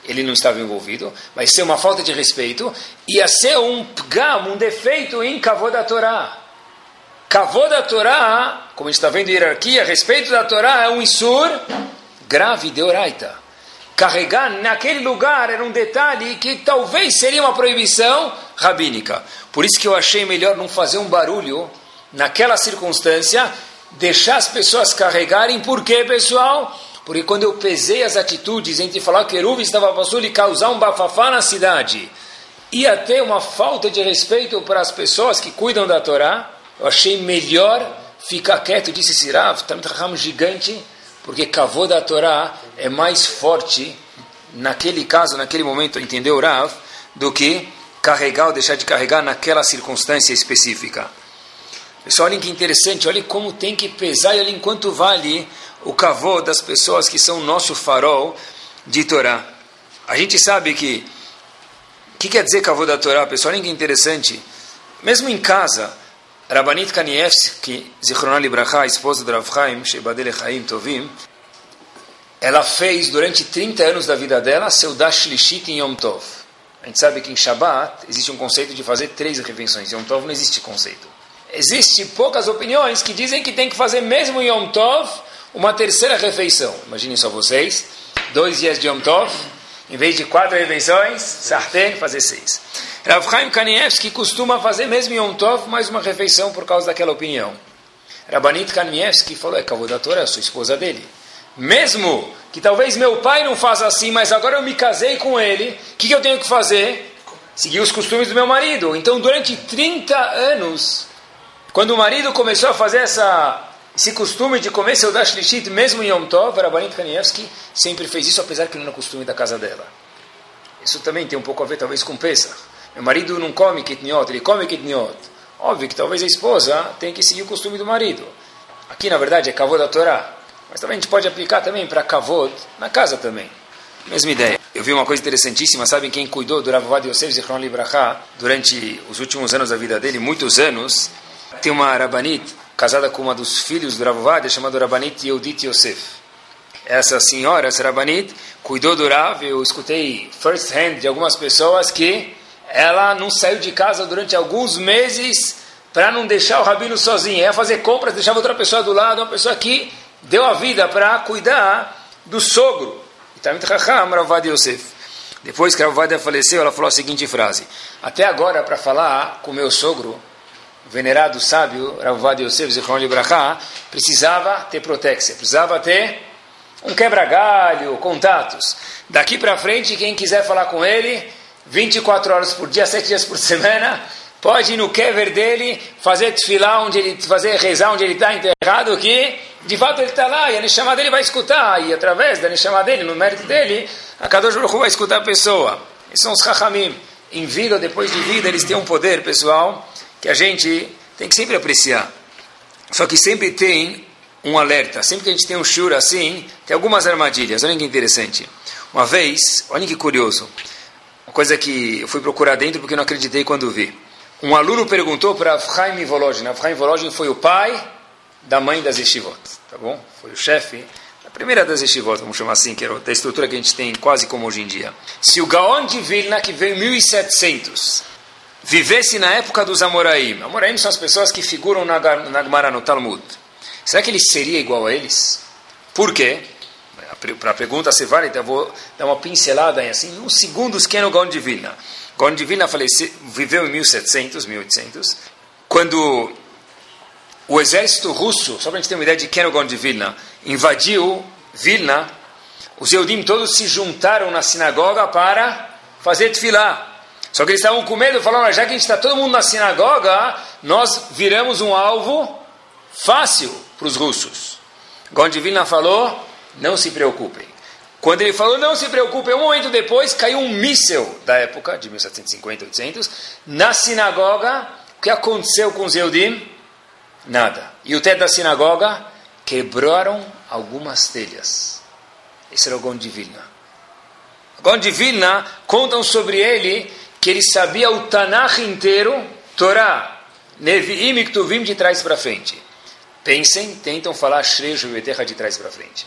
S1: Ele não estava envolvido, mas ser uma falta de respeito ia ser um pgam, um defeito em Kavod da Torá. Kavod da Torá, como a gente está vendo hierarquia, respeito da Torá é um isur grave de oraita. Carregar naquele lugar era um detalhe que talvez seria uma proibição rabínica. Por isso que eu achei melhor não fazer um barulho naquela circunstância, deixar as pessoas carregarem. Por quê, pessoal? Porque quando eu pesei as atitudes entre falar que Eruv estava passando e causar um bafafá na cidade, ia ter uma falta de respeito para as pessoas que cuidam da Torá, eu achei melhor ficar quieto, disse Sirav, também um gigante, porque cavô da Torá é mais forte naquele caso, naquele momento, entendeu, Rav, do que carregar ou deixar de carregar naquela circunstância específica. Pessoal, olhem que interessante, olhem como tem que pesar e olhem quanto vale o cavô das pessoas que são nosso farol de Torá. A gente sabe que o que quer dizer cavô da Torá, pessoal? Olhem que interessante. Mesmo em casa, Rabanit Kanievski, Zichronah Libraha, esposa do Rav Chaim, Sheibadele Chaim Tovim, ela fez durante 30 anos da vida dela seu Dash Lishit em Yom Tov. A gente sabe que em Shabbat existe um conceito de fazer três refeições. Em Yom Tov não existe conceito. Existem poucas opiniões que dizem que tem que fazer mesmo em Yom Tov uma terceira refeição. Imaginem só vocês, dois dias de Yom Tov, em vez de quatro refeições, sartén, fazer seis. Rav Chaim Kanievski costuma fazer mesmo em Yom Tov mais uma refeição por causa daquela opinião. Rabanit Kanievski falou, é Kavodatora, é a sua esposa dele. Mesmo que talvez meu pai não faça assim, mas agora eu me casei com ele, o que, que eu tenho que fazer? Seguir os costumes do meu marido. Então, durante 30 anos, quando o marido começou a fazer essa, esse costume de comer seu Dash Lishit, mesmo em Yom Tov, Rabanit Kanievski sempre fez isso, apesar que não era costume da casa dela. Isso também tem um pouco a ver, talvez, com Pesach. Meu marido não come kitniot, ele come kitniot. Óbvio que talvez a esposa tenha que seguir o costume do marido. Aqui, na verdade, é kavod da Torá. Mas também a gente pode aplicar também para kavod na casa também. Mesma ideia. Eu vi uma coisa interessantíssima, sabem quem cuidou do Rav Avad Yosef Zichron Libraha durante os últimos anos da vida dele, muitos anos, tem uma Rabanit casada com uma dos filhos do Rav Avad, chamada Rabanit Yehudit Yosef. Essa senhora, essa Rabanit, cuidou do Rav, eu escutei first hand de algumas pessoas que ela não saiu de casa durante alguns meses para não deixar o rabino sozinho. Ia fazer compras, deixava outra pessoa do lado, uma pessoa que deu a vida para cuidar do sogro. Ravad Yosef. Depois que a Ravadia faleceu, ela falou a seguinte frase: Até agora, para falar com meu sogro, venerado sábio, Ravad Yosef Zichron Libraha, precisava ter proteção, precisava ter um quebra-galho, contatos. Daqui para frente, quem quiser falar com ele, 24 horas por dia, (laughs) 7 dias por semana, pode ir no kever dele, fazer tefilá onde ele, fazer rezar onde ele está enterrado, que de fato ele está lá e a Neshama dele vai escutar, e através da Neshama dele, no mérito dele, a Kadosh Baruch vai escutar a pessoa. Esses são os Chachamim. Em vida ou depois de vida, eles têm um poder, pessoal, que a gente tem que sempre apreciar. Só que sempre tem um alerta. Sempre que a gente tem um shur assim, tem algumas armadilhas. Olha que interessante. Uma vez, olha que curioso, uma coisa que eu fui procurar dentro porque não acreditei quando vi. Um aluno perguntou para Avchaim Volozhin. Avchaim Volozhin foi o pai da mãe das yeshivot, tá bom? Foi o chefe da primeira das yeshivot, vamos chamar assim, que era da estrutura que a gente tem quase como hoje em dia. Se o Gaon de Vilna, que veio em 1700, vivesse na época dos Amoraim, Amoraim são as pessoas que figuram na, na Gemara, no Talmud, será que ele seria igual a eles? Por quê? Para a pergunta ser válida, eu vou dar uma pincelada em assim, uns segundos, quem é o Gaon de Vilna? Gaon faleceu, viveu em 1700, 1800, quando o exército russo, só para a gente ter uma ideia de quem era o Gaon de Vilna, invadiu Vilna, os Eudim todos se juntaram na sinagoga para fazer tefilá. Só que eles estavam com medo, falaram, já que a gente está todo mundo na sinagoga, nós viramos um alvo fácil para os russos. Vilna falou, não se preocupem. Quando ele falou, não se preocupem, um momento depois caiu um míssel da época, de 1750, 800, na sinagoga. O que aconteceu com os Eudim? Nada. E o teto da sinagoga? Quebraram algumas telhas. Esse era o Gon de Vilna. O Gon de Vilna contam sobre ele que ele sabia o Tanakh inteiro, Torá, Nevi'im e Ktuvim de trás para frente. Pensem, tentam falar Shrei Juveterra de trás para frente.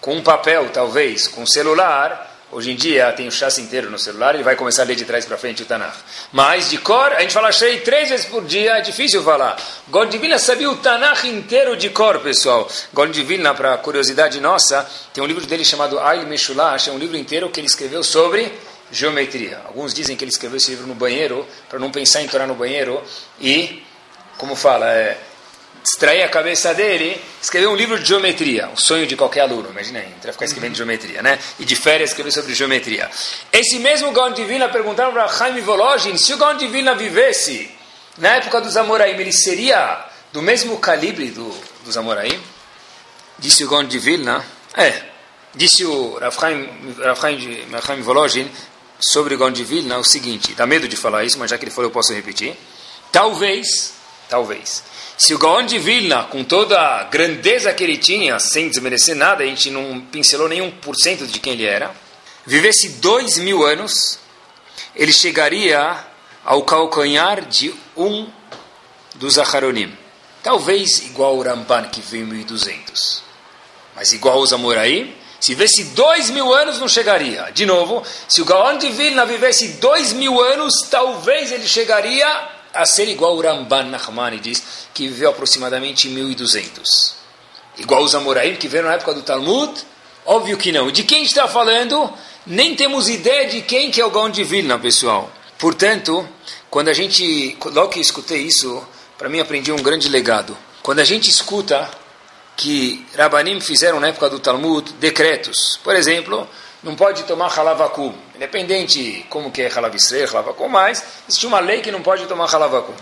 S1: Com um papel, talvez, com um celular, Hoje em dia tem o chassi inteiro no celular, ele vai começar a ler de trás para frente o Tanakh. Mas de cor, a gente fala Shrei três vezes por dia, é difícil falar. God Divina sabia o Tanakh inteiro de cor, pessoal. God Divina, para curiosidade nossa, tem um livro dele chamado Ail Meshulash, é um livro inteiro que ele escreveu sobre geometria. Alguns dizem que ele escreveu esse livro no banheiro, para não pensar em Torá no banheiro, e, como fala, é, distrair a cabeça dele, escrever um livro de geometria, o sonho de qualquer aluno, imagina aí, entrar ficar escrevendo geometria, né? E de férias escrever sobre geometria. Esse mesmo Gaon de Vilna perguntaram para Jaime Volozhin, se o Gaon de Vilna vivesse na época dos Amoraim, ele seria do mesmo calibre do, dos Amoraim? Disse o Gaon de Vilna, é, disse o Rafaim Volozhin sobre de Vilna o seguinte, dá medo de falar isso, mas já que ele falou eu posso repetir, talvez, talvez, se o Gaon de Vilna, com toda a grandeza que ele tinha, sem desmerecer nada, a gente não pincelou nenhum por cento de quem ele era, vivesse dois mil anos, ele chegaria ao calcanhar de um dos Aharonim. Talvez igual o Ramban, que veio em 1200. Mas igual os Amoraim, se vivesse dois mil anos, não chegaria. De novo, se o Gaon de Vilna vivesse dois mil anos, talvez ele chegaria a ser igual o Ramban Nachmani diz, que viveu aproximadamente 1200. Igual os Amoraim que vieram na época do Talmud? Óbvio que não. De quem está falando? Nem temos ideia de quem que é o Gaon de Vilna, pessoal. Portanto, quando a gente, logo que escutei isso, para mim aprendi um grande legado. Quando a gente escuta que Rabanim fizeram na época do Talmud decretos, por exemplo, não pode tomar halavakum. Independente como que é halavisre, halavakum, mas existe uma lei que não pode tomar halavakum.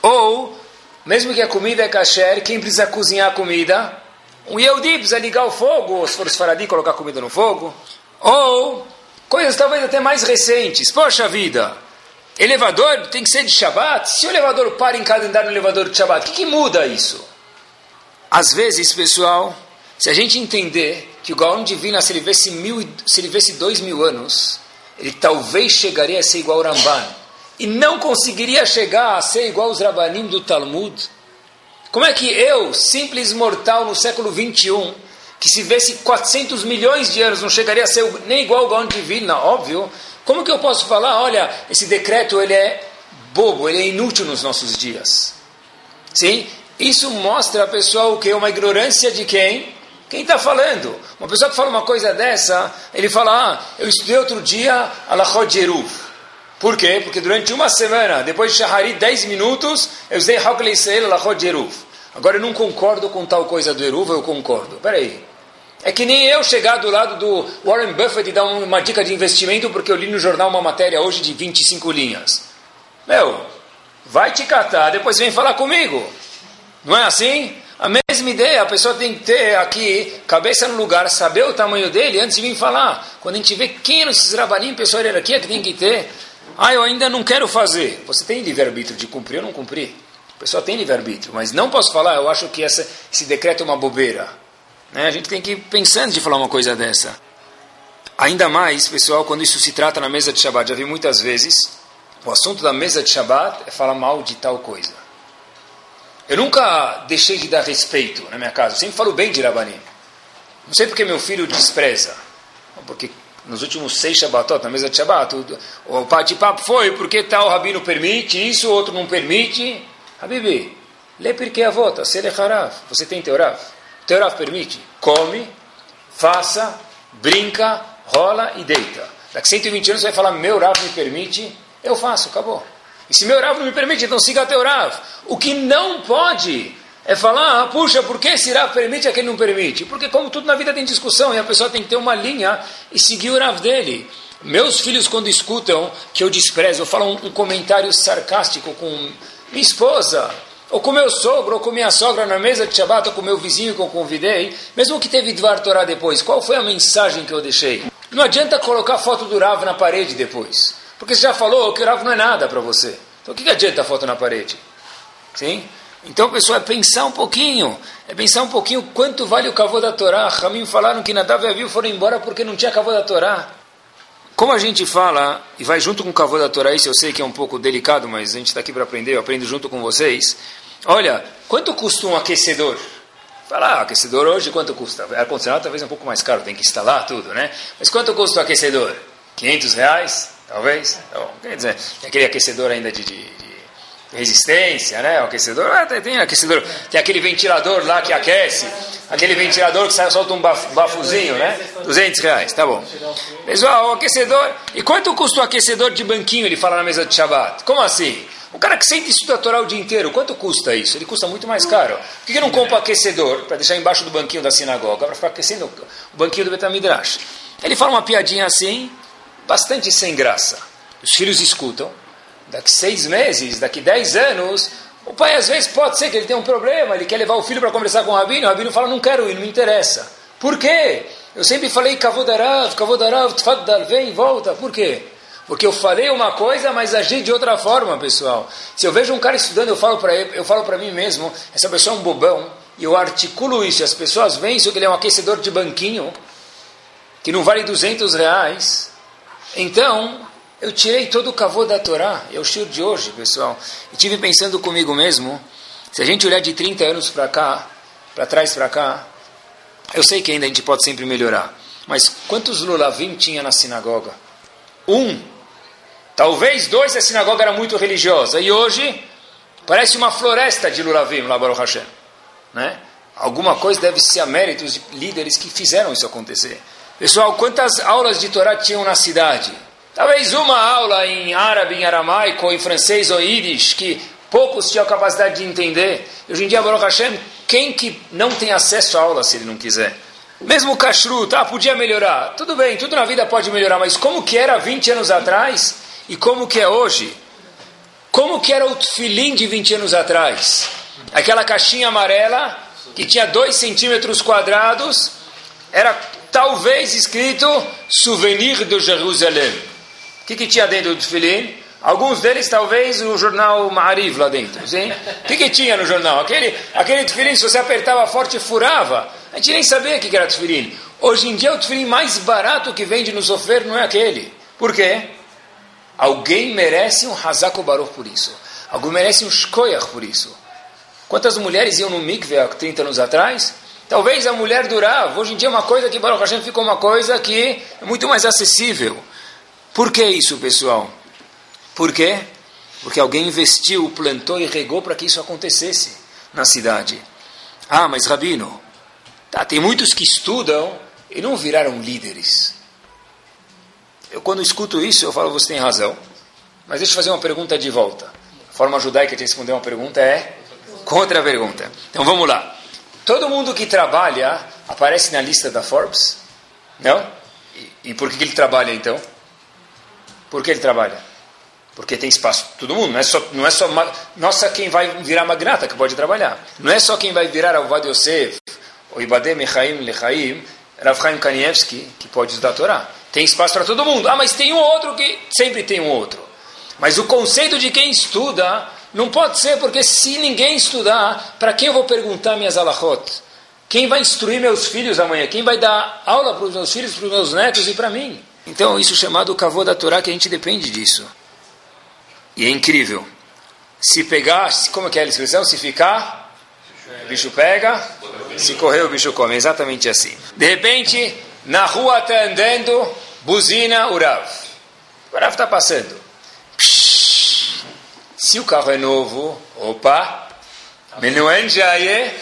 S1: Ou, mesmo que a comida é kasher, quem precisa cozinhar a comida? Um Yehudi precisa ligar o fogo, ou se for Faradi, colocar comida no fogo. Ou, coisas talvez até mais recentes. Poxa vida, elevador tem que ser de Shabbat? Se o elevador para em cada andar no elevador de Shabbat, o que, que muda isso? Às vezes, pessoal, se a gente entender que o Gaon Divina, se ele vesse, mil, se ele vesse dois mil anos, ele talvez chegaria a ser igual ao Ramban. E não conseguiria chegar a ser igual aos Rabanim do Talmud. Como é que eu, simples mortal no século 21, que se vesse 400 milhões de anos, não chegaria a ser nem igual ao Gaon Divina, óbvio. Como que eu posso falar, olha, esse decreto ele é bobo, ele é inútil nos nossos dias? Sim? Isso mostra, pessoal, o que uma ignorância de quem? Quem está falando? Uma pessoa que fala uma coisa dessa, ele fala, ah, eu estudei outro dia Alachot Jeruv. Por quê? Porque durante uma semana, depois de Shahari, 10 minutos, eu usei Haklei Seil Alachot Jeruv. Agora eu não concordo com tal coisa do Eruv, eu concordo. Peraí. É que nem eu chegar do lado do Warren Buffett e dar uma dica de investimento porque eu li no jornal uma matéria hoje de 25 linhas. Meu, vai te catar, depois vem falar comigo. Não é assim? A mesma ideia, a pessoa tem que ter aqui, cabeça no lugar, saber o tamanho dele antes de vir falar. Quando a gente vê quem é esses rabanim, pessoa hierarquia que tem que ter. Ah, eu ainda não quero fazer. Você tem livre-arbítrio de cumprir ou não cumprir? A pessoa tem livre-arbítrio, mas não posso falar, eu acho que essa, esse decreto é uma bobeira. Né? A gente tem que ir pensando de falar uma coisa dessa. Ainda mais, pessoal, quando isso se trata na mesa de Shabbat. Já vi muitas vezes, o assunto da mesa de Shabbat é falar mal de tal coisa. Eu nunca deixei de dar respeito na minha casa. Eu sempre falo bem de Rabanim. Não sei porque meu filho despreza. Porque nos últimos seis Shabbatot, na mesa de Shabbat, o, o bate-papo foi porque tal rabino permite isso, o outro não permite. Habibi, lê porque a vota, se harav. Você tem teorav? Teorav permite? Come, faça, brinca, rola e deita. Daqui 120 anos você vai falar, meu Rav me permite, eu faço, acabou. E se meu Rav não me permite, então siga teu Rav. O que não pode é falar, ah, puxa, por que esse Rav permite e aquele não permite? Porque como tudo na vida tem discussão e a pessoa tem que ter uma linha e seguir o Rav dele. Meus filhos, quando escutam que eu desprezo, eu falo um, um comentário sarcástico com minha esposa, ou com meu sogro, ou com minha sogra na mesa de Shabbat, ou com meu vizinho que eu convidei, mesmo que teve Dvar Torah depois, qual foi a mensagem que eu deixei? Não adianta colocar foto do Rav na parede depois. Porque você já falou que o Rav não é nada para você. Então o que, que adianta a foto na parede? Sim? Então, pessoal, é pensar um pouquinho. É pensar um pouquinho quanto vale o cavô da Torá. Ramim falaram que Nadav e Aviv foram embora porque não tinha cavô da Torá. Como a gente fala, e vai junto com o cavô da Torá, isso eu sei que é um pouco delicado, mas a gente está aqui para aprender, eu aprendo junto com vocês. Olha, quanto custa um aquecedor? Fala, ah, aquecedor hoje quanto custa? Ar-condicionado talvez é um pouco mais caro, tem que instalar tudo, né? Mas quanto custa o aquecedor? 500 reais? Talvez? Então, quer dizer, tem aquele aquecedor ainda de, de, de resistência, né? O aquecedor, ah, tem, aquecedor, tem aquele ventilador lá que aquece, aquele ventilador que sai, solta um baf, bafuzinho, né? 200 reais, tá bom. Pessoal, o aquecedor, e quanto custa o aquecedor de banquinho, ele fala na mesa de Shabbat? Como assim? O cara que sente a Torá o dia inteiro, quanto custa isso? Ele custa muito mais caro. Por que, que não compra aquecedor para deixar embaixo do banquinho da sinagoga, para ficar aquecendo o banquinho do Betamidrash? Ele fala uma piadinha assim, bastante sem graça. Os filhos escutam. Daqui seis meses, daqui dez anos, o pai às vezes pode ser que ele tenha um problema, ele quer levar o filho para conversar com o rabino, o rabino fala, não quero ir, não me interessa. Por quê? Eu sempre falei, Kavodarav, Kavodarav, Tfaddal, vem, volta. Por quê? Porque eu falei uma coisa, mas agi de outra forma, pessoal. Se eu vejo um cara estudando, eu falo para eu falo para mim mesmo, essa pessoa é um bobão, e eu articulo isso, as pessoas veem isso que ele é um aquecedor de banquinho, que não vale 200 reais. Então, eu tirei todo o cavô da Torá, é o shur de hoje, pessoal. E tive pensando comigo mesmo, se a gente olhar de 30 anos para cá, para trás para cá, eu sei que ainda a gente pode sempre melhorar. Mas quantos lulavim tinha na sinagoga? Um Talvez dois, a sinagoga era muito religiosa. E hoje, parece uma floresta de Lulavim, lá Baruch Hashem. Né? Alguma coisa deve ser a méritos de líderes que fizeram isso acontecer. Pessoal, quantas aulas de Torá tinham na cidade? Talvez uma aula em árabe, em aramaico, em francês ou yiddish, que poucos tinham capacidade de entender. Hoje em dia, Baruch Hashem, quem que não tem acesso à aula se ele não quiser? Mesmo o kashrut, tá, podia melhorar. Tudo bem, tudo na vida pode melhorar, mas como que era 20 anos atrás e como que é hoje? Como que era o filim de 20 anos atrás? Aquela caixinha amarela que tinha 2 centímetros quadrados, era talvez escrito Souvenir de Jerusalém. O que, que tinha dentro do filim? Alguns deles, talvez, o jornal Ma'ariv lá dentro. O que, que tinha no jornal? Aquele, aquele tefilim, se você apertava forte, furava. A gente nem sabia o que era tefilim. Hoje em dia, o tefilim mais barato que vende no sofer não é aquele. Por quê? Alguém merece um Hazako Baruch por isso. Alguém merece um Shkoyach por isso. Quantas mulheres iam no mikve há 30 anos atrás? Talvez a mulher durava. Hoje em dia é uma coisa que Baruch Hashem ficou uma coisa que é muito mais acessível. Por que isso, pessoal? Por quê? Porque alguém investiu, plantou e regou para que isso acontecesse na cidade. Ah, mas Rabino, tá, tem muitos que estudam e não viraram líderes. Eu, quando escuto isso, eu falo, você tem razão. Mas deixa eu fazer uma pergunta de volta. A forma judaica de responder uma pergunta é contra a pergunta. Então vamos lá. Todo mundo que trabalha aparece na lista da Forbes? Não? E, e por que ele trabalha então? Por que ele trabalha? Porque tem espaço para todo mundo, não é só, não é só nossa quem vai virar magnata que pode trabalhar. Não é só quem vai virar Avad Yosef, ou Ibadem Mechaim Lechaim, Rav Kanievski, que pode estudar a Torá. Tem espaço para todo mundo. Ah, mas tem um outro que sempre tem um outro. Mas o conceito de quem estuda não pode ser porque se ninguém estudar, para quem eu vou perguntar minhas alahot? Quem vai instruir meus filhos amanhã? Quem vai dar aula para os meus filhos, para os meus netos e para mim? Então, isso é chamado cavô da Torá, que a gente depende disso. E é incrível. Se pegar, como é que é a expressão? Se ficar, o bicho pega. Se correr, o bicho come. exatamente assim. De repente, na rua está andando, buzina o Rav. O Rav está passando. Se o carro é novo, opa, Menuen Jaye,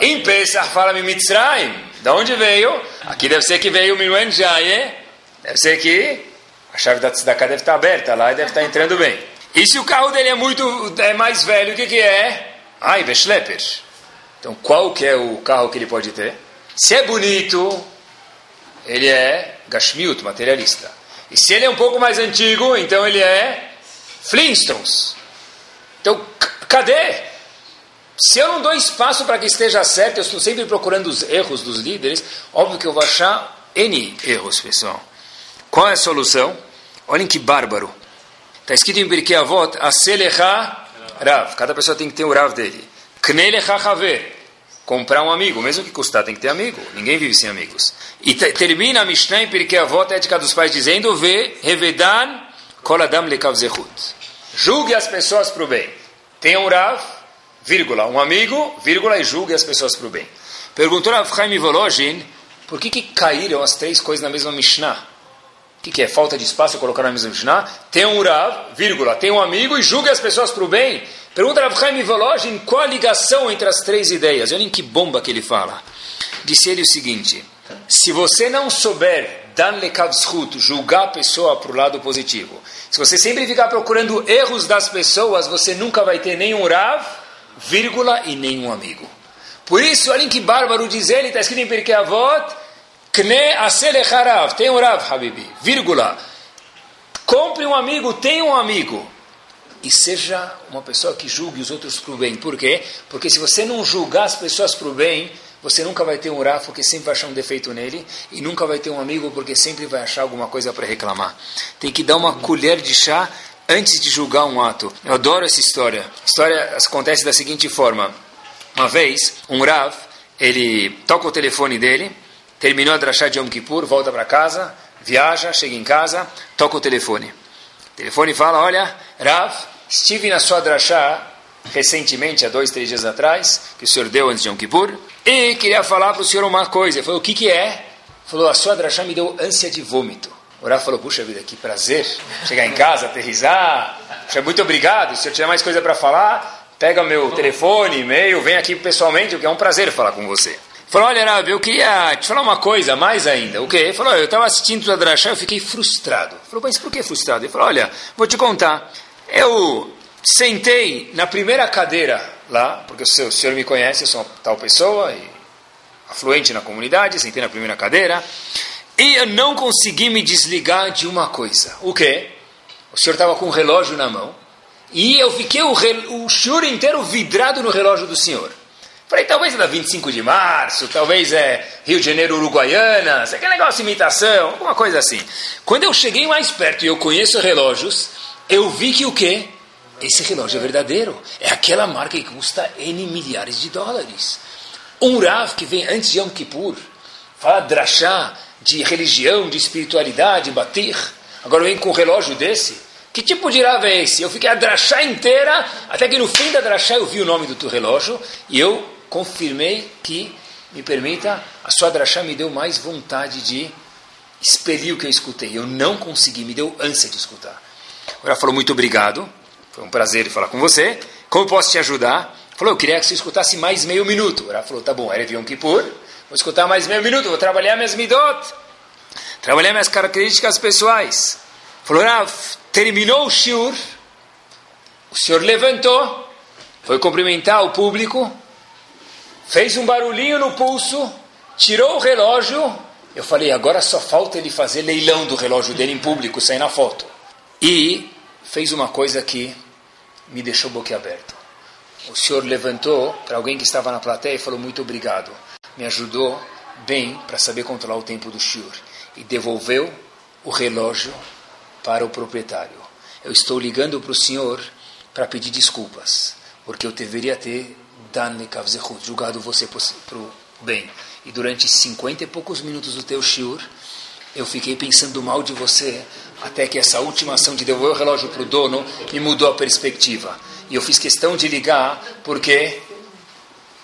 S1: em Pesach fala Mitzrayim. Da onde veio? Aqui deve ser que veio Menuen Jaye, deve ser que a chave da tzedakah deve estar aberta lá e deve estar entrando bem. E se o carro dele é muito é mais velho, o que, que é? Ai, Beschlepper. Então, qual que é o carro que ele pode ter? Se é bonito, ele é Gashmiut, materialista. E se ele é um pouco mais antigo, então ele é Flintstones. Então, cadê? Se eu não dou espaço para que esteja certo, eu estou sempre procurando os erros dos líderes, óbvio que eu vou achar N erros, pessoal. Qual é a solução? Olhem que bárbaro. Está escrito em Birkei Avot, Aselecha Rav. Cada pessoa tem que ter o Rav dele. Knelecha Haver. Comprar um amigo, mesmo que custar, tem que ter amigo. Ninguém vive sem amigos. E termina a Mishnah em Pirkei Avot, a ética dos pais, dizendo, Ve Revedan Kol Adam Lekav Zehut. Julgue as pessoas para o bem. Tenha um Rav, vírgula, um amigo, vírgula, e julgue as pessoas para o bem. Perguntou Rav Chaim Volozhin, por que, que caíram as três coisas na mesma Mishnah? O que, que, é? Falta de espaço colocar na mesma Mishnah? Tem um Rav, vírgula, tem um amigo e julga as pessoas para o bem. Pergunta Rav Chaim Volozhin qual a ligação entre as três ideias. Olhem que bomba que ele fala. Disse ele o seguinte: se você não souber dan lekavzhut, julgar a pessoa para o lado positivo, se você sempre ficar procurando erros das pessoas, você nunca vai ter nenhum Rav, vírgula, e nenhum amigo. Por isso, olhem que bárbaro diz ele, está escrito em Pirkei Avot, Kne aselecharav, tem um Rav, Habibi, vírgula. Compre um amigo, tenha um amigo. E seja uma pessoa que julgue os outros para o bem. Por quê? Porque se você não julgar as pessoas para o bem, você nunca vai ter um Rav, porque sempre vai achar um defeito nele. E nunca vai ter um amigo, porque sempre vai achar alguma coisa para reclamar. Tem que dar uma colher de chá antes de julgar um ato. Eu adoro essa história. A história acontece da seguinte forma. Uma vez, um Rav, ele toca o telefone dele terminou a drachá de Yom Kippur, volta para casa, viaja, chega em casa, toca o telefone. O telefone fala, olha, Rav, estive na sua drachá recentemente, há dois, três dias atrás, que o senhor deu antes de Yom Kippur, e queria falar para o senhor uma coisa. Ele falou, o que, que é? Falou, a sua drachá me deu ânsia de vômito. O Rav falou, puxa vida, que prazer chegar em casa, aterrizar. Muito obrigado, se eu tiver mais coisa para falar, pega meu telefone, e-mail, vem aqui pessoalmente, é um prazer falar com você. Falou, olha, Rav, eu queria te falar uma coisa, mais ainda. O quê? Ele falou, eu estava assistindo a Drachá, eu fiquei frustrado. Falou, mas por que frustrado? Ele falou, olha, vou te contar. Eu sentei na primeira cadeira lá, porque o senhor, o senhor me conhece, eu sou uma tal pessoa, e afluente na comunidade, sentei na primeira cadeira, e eu não consegui me desligar de uma coisa. O quê? O senhor estava com um relógio na mão, e eu fiquei o, o senhor inteiro vidrado no relógio do senhor. Falei, talvez é da 25 de março, talvez é Rio de Janeiro, Uruguaiana, sei que negócio imitação, alguma coisa assim. Quando eu cheguei mais perto e eu conheço relógios, eu vi que o quê? Esse relógio é verdadeiro. É aquela marca que custa N milhares de dólares. Um Rav que vem antes de Yom Kippur, fala drachá, de religião, de espiritualidade, batir. Agora vem com um relógio desse. Que tipo de Rav é esse? Eu fiquei a drachá inteira, até que no fim da drachá eu vi o nome do teu relógio e eu confirmei que, me permita, a sua drachá me deu mais vontade de expelir o que eu escutei. Eu não consegui, me deu ânsia de escutar. Ela falou, muito obrigado, foi um prazer falar com você. Como posso te ajudar? Falou, eu queria que você escutasse mais meio minuto. Ela falou, tá bom, era Yom Kippur, vou escutar mais meio minuto, vou trabalhar minhas midot, trabalhar minhas características pessoais. Falou, Rav, terminou o shiur, o senhor levantou, foi cumprimentar o público, fez um barulhinho no pulso, tirou o relógio. Eu falei, agora só falta ele fazer leilão do relógio dele em público, sair na foto. E fez uma coisa que me deixou boquiaberto. O senhor levantou para alguém que estava na plateia e falou muito obrigado. Me ajudou bem para saber controlar o tempo do shiur. E devolveu o relógio para o proprietário. Eu estou ligando para o senhor para pedir desculpas, porque eu deveria ter julgado você para o bem. E durante cinquenta e poucos minutos do teu shiur, eu fiquei pensando mal de você, até que essa última ação de devolver o relógio para o dono me mudou a perspectiva. E eu fiz questão de ligar, porque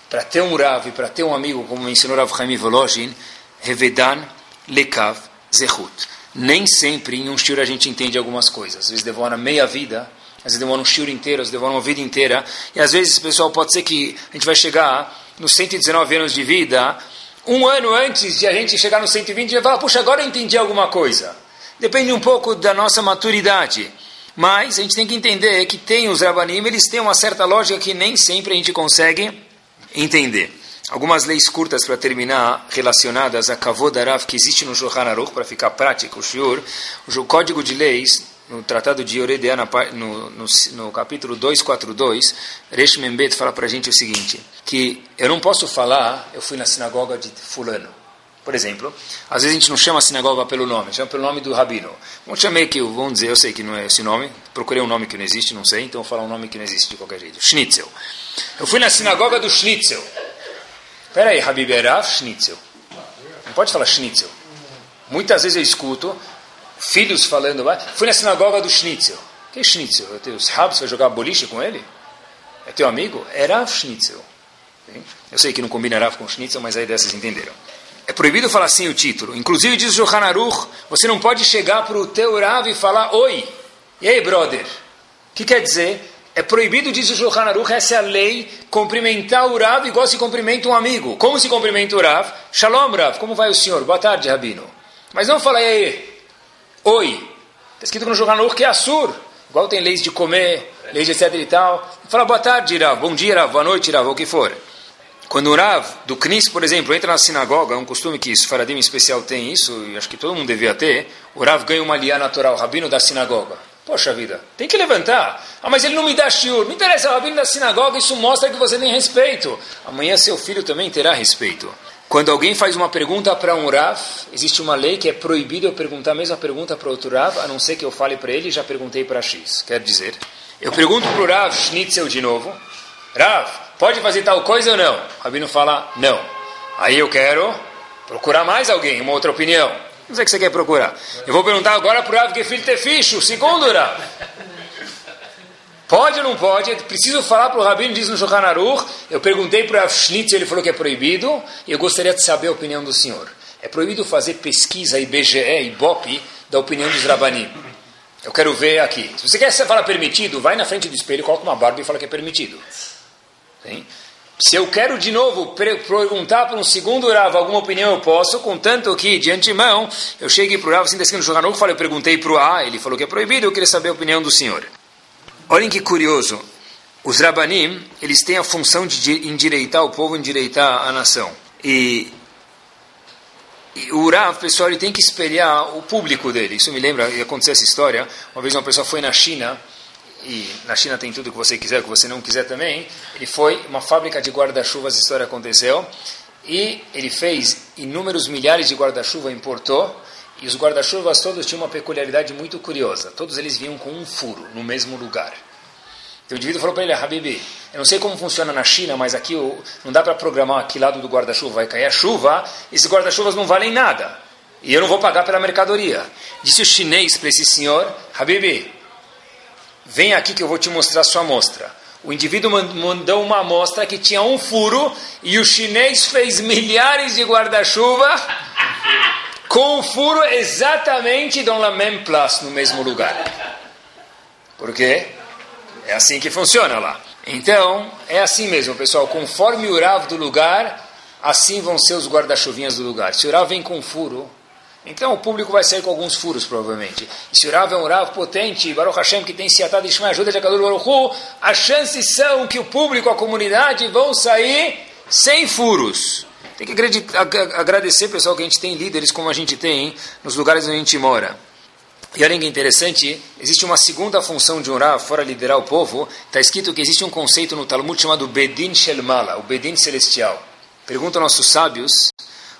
S1: para ter um Rav e para ter um amigo, como mencionou Rav Chaim Volozhin, Revedan Lekav Zehut. Nem sempre em um shiur a gente entende algumas coisas. Às vezes demora meia vida, às vezes demora um shiur inteiro, às vezes demora uma vida inteira. E às vezes, pessoal, pode ser que a gente vai chegar nos 119 anos de vida, um ano antes de a gente chegar nos 120, vai falar, puxa, agora eu entendi alguma coisa. Depende um pouco da nossa maturidade. Mas a gente tem que entender que tem os Rabanim, eles têm uma certa lógica que nem sempre a gente consegue entender. Algumas leis curtas para terminar, relacionadas a Kavod Arav, que existe no Shulchan Aruch, para ficar prático, o Shiur, o Código de Leis, no Tratado de Yoredea, no, no, no, capítulo 242, Resh Membet fala para a gente o seguinte, que eu não posso falar, eu fui na sinagoga de fulano. Por exemplo, às vezes a gente não chama a sinagoga pelo nome, chama pelo nome do rabino. Vamos chamar que, vamos dizer, eu sei que não é esse nome, procurei um nome que não existe, não sei, então vou falar um nome que não existe de qualquer jeito. Schnitzel. Eu fui na sinagoga do Schnitzel. Espera aí, Habib Erav Schnitzel. Não pode falar Schnitzel. Muitas vezes eu escuto filhos falando, fui na sinagoga do Schnitzel. Que Schnitzel? Os rabos vai jogar boliche com ele? É teu amigo? Era Schnitzel. Eu sei que não combina Rav com Schnitzel, mas aí dessas entenderam. É proibido falar assim o título. Inclusive diz o Johan Aruch, você não pode chegar para o teu Rav e falar, oi, e aí, brother? O que quer dizer? É proibido, diz o Johan Aruch, essa é a lei, cumprimentar o Rav igual se cumprimenta um amigo. Como se cumprimenta o Rav? Shalom, Rav, como vai o senhor? Boa tarde, Rabino. Mas não fala, aí, Oi. Está escrito no jornal que é Assur. Igual tem leis de comer, leis de etc e tal. Fala boa tarde, Rav, bom dia, Rav, boa noite, Rav, o que for. Quando o Rav do Knis, por exemplo, entra na sinagoga, é um costume que os Faradim em especial tem isso, e acho que todo mundo devia ter, o Rav ganha uma liá natural, o rabino da sinagoga. Poxa vida, tem que levantar. Ah, mas ele não me dá shiur. Me interessa, o rabino da sinagoga, isso mostra que você tem respeito. Amanhã seu filho também terá respeito. Quando alguém faz uma pergunta para um Rav, existe uma lei que é proibido eu perguntar a mesma pergunta para outro Rav, a não ser que eu fale para ele, já perguntei para X. Quer dizer, eu pergunto para o Rav Schnitzel de novo, Rav, pode fazer tal coisa ou não? O Rabino fala, não. Aí eu quero procurar mais alguém, uma outra opinião. Não sei o que você quer procurar. Eu vou perguntar agora para o Rav Gefil o segundo Rav. Pode ou não pode? Preciso falar para o Rabino, diz no Shulchan Aruch. Eu perguntei para o Schnitz, ele falou que é proibido. E eu gostaria de saber a opinião do senhor. É proibido fazer pesquisa IBGE e BOP da opinião dos Rabanim. Eu quero ver aqui. Se você quer falar permitido, vai na frente do espelho, coloca uma barba e fala que é permitido. Sim? Se eu quero de novo perguntar para um segundo Rav alguma opinião, eu posso, contanto que, de antemão, eu cheguei para o Rav, assim, descendo no Shulchan Aruch, falei, eu perguntei para o A, ele falou que é proibido, eu queria saber a opinião do senhor. Olhem que curioso. Os Rabanim, eles têm a função de endireitar o povo, endireitar a nação. E, e o Rav, pessoal, ele tem que espelhar o público dele. Isso me lembra, e aconteceu essa história. Uma vez uma pessoa foi na China, e na China tem tudo que você quiser, que você não quiser também. Ele foi uma fábrica de guarda-chuvas, a história aconteceu. E ele fez inúmeros milhares de guarda-chuva, importou e os guarda-chuvas todos tinham uma peculiaridade muito curiosa. Todos eles vinham com um furo no mesmo lugar. Então o indivíduo falou para ele, Habibi, eu não sei como funciona na China, mas aqui não dá para programar que lado do guarda-chuva vai cair a chuva, esses guarda-chuvas não valem nada. E eu não vou pagar pela mercadoria. Disse o chinês para esse senhor, Habibi, vem aqui que eu vou te mostrar a sua amostra. O indivíduo mandou uma amostra que tinha um furo e o chinês fez milhares de guarda-chuva (laughs) com o furo exatamente dans la même place, no mesmo lugar. Por quê? É assim que funciona lá. Então, é assim mesmo, pessoal. Conforme o Rav do lugar, assim vão ser os guarda-chuvinhas do lugar. Se o Rav vem com furo, então o público vai sair com alguns furos, provavelmente. E se o Rav é um Rav potente, Baruch Hashem, que tem Siatad Ishmael, ajuda de Akadur Baruch as chances são que o público, a comunidade, vão sair sem furos. Tem que agradecer, pessoal, que a gente tem líderes como a gente tem nos lugares onde a gente mora. E olha interessante, existe uma segunda função de um Rav, fora liderar o povo. Está escrito que existe um conceito no Talmud chamado Bedin Shelmala, o Bedin Celestial. Perguntam nossos sábios,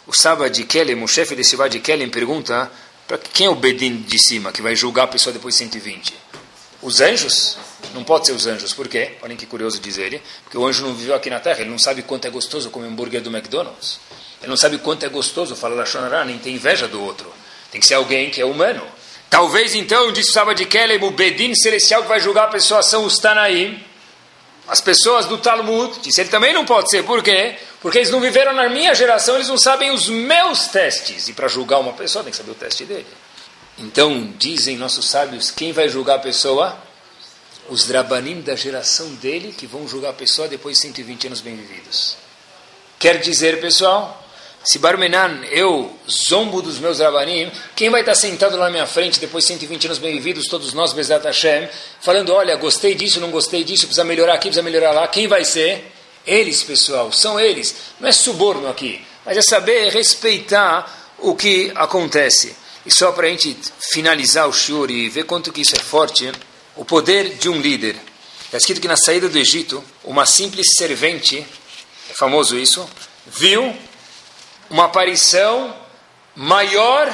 S1: o Saba de Kelem, o chefe desse Saba de Kelem, pergunta para quem é o Bedin de cima, que vai julgar a pessoa depois de 120? Os anjos? Não pode ser os anjos. Por quê? Olhem que curioso diz ele. Porque o anjo não viveu aqui na Terra, ele não sabe quanto é gostoso comer hambúrguer do McDonald's. Ele não sabe quanto é gostoso falar da nem tem inveja do outro. Tem que ser alguém que é humano. Talvez então, disse Saba de Kelem, o Bedin celestial que vai julgar a pessoa são os Tanaim, as pessoas do Talmud. Disse ele também não pode ser. Por quê? Porque eles não viveram na minha geração, eles não sabem os meus testes. E para julgar uma pessoa tem que saber o teste dele. Então, dizem nossos sábios, quem vai julgar a pessoa? Os drabanim da geração dele, que vão julgar a pessoa depois de 120 anos bem-vividos. Quer dizer, pessoal, se Barmenan, eu zombo dos meus Rabanim, quem vai estar sentado lá na minha frente depois de 120 anos bem-vividos, todos nós, Bezat Hashem, falando, olha, gostei disso, não gostei disso, precisa melhorar aqui, precisa melhorar lá, quem vai ser? Eles, pessoal, são eles. Não é suborno aqui, mas é saber respeitar o que acontece. E só para a gente finalizar o shiur e ver quanto que isso é forte, o poder de um líder. Está escrito que na saída do Egito, uma simples servente, é famoso isso, viu uma aparição maior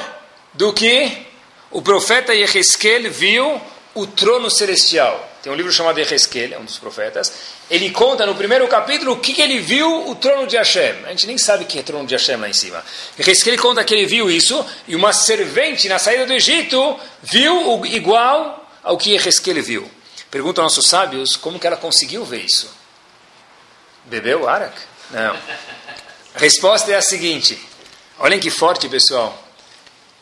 S1: do que o profeta Yehezkel viu o trono celestial. Tem um livro chamado Yehezkel, é um dos profetas. Ele conta no primeiro capítulo o que, que, ele viu o trono de Hashem. A gente nem sabe que é o trono de Hashem lá em cima. Yehezkel conta que ele viu isso e uma servente na saída do Egito viu o, igual ao que Yehezkel viu. Perguntam aos nossos sábios como que ela conseguiu ver isso. Bebeu arak? Não. Resposta é a seguinte: olhem que forte, pessoal.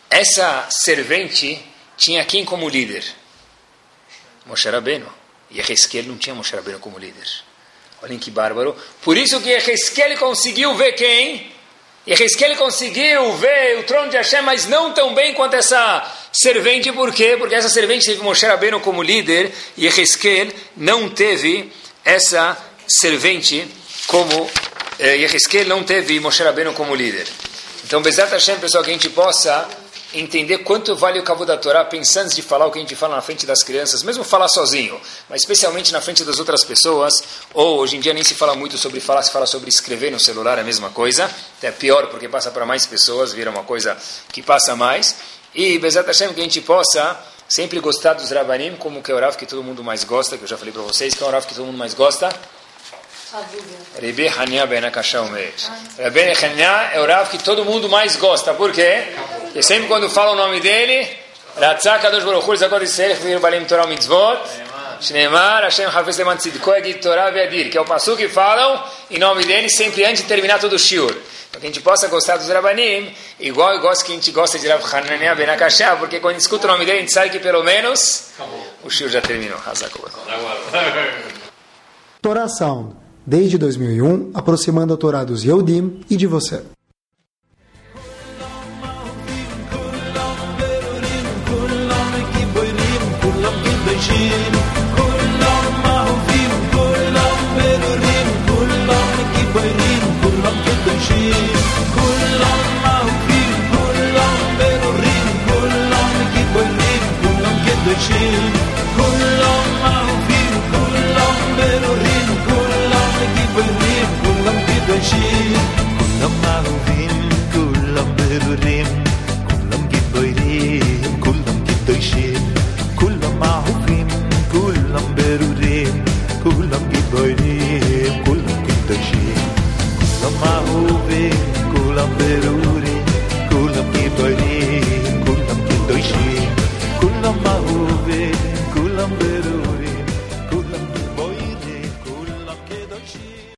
S1: Essa servente tinha quem como líder? Moshe Rabbeinu. E Ezequiel não tinha Moshe Rabbeinu como líder. Olhem que bárbaro. Por isso que Ezequiel conseguiu ver quem? Ezequiel conseguiu ver o trono de Hashem, mas não tão bem quanto essa servente. Por quê? Porque essa servente teve Moshe Rabbeinu como líder e Ezequiel não teve essa servente como eh, Yehezkel não teve Moshe Rabbeinu como líder. Então, Bezat Hashem, pessoal, que a gente possa entender quanto vale o cabo da Torá, pensando de falar o que a gente fala na frente das crianças, mesmo falar sozinho, mas especialmente na frente das outras pessoas, ou hoje em dia nem se fala muito sobre falar, se fala sobre escrever no celular, é a mesma coisa, até pior porque passa para mais pessoas, vira uma coisa que passa mais, e Bezat Hashem, que a gente possa sempre gostar dos Rabanim, como que é o Rav que todo mundo mais gosta, que eu já falei para vocês, que é o Rav que todo mundo mais gosta, Rebi Hania Ben Akasha Omer. Rebi Hania é o Rav que todo mundo mais gosta. Por quê? Porque sempre quando fala o nome dele, Ratzak Kadosh Baruch Hu, Zakor Yisrael, Chvir Balim Torah Mitzvot, Shneimar, Hashem Hafiz Leman Tzidko, Egid Torah Veadir, que é o passo que falam em nome dele sempre antes de terminar todo o shiur. Para que a gente possa gostar dos Rabanim, igual eu gosto que a gente gosta de Rav Hanania Ben Akasha, porque quando escuta o nome dele, a gente sabe que pelo menos o shiur já terminou.
S3: Torah Sound desde 2001, aproximando a Torá dos Yehudim e de você.
S2: כולם אהובים, כולם ברורים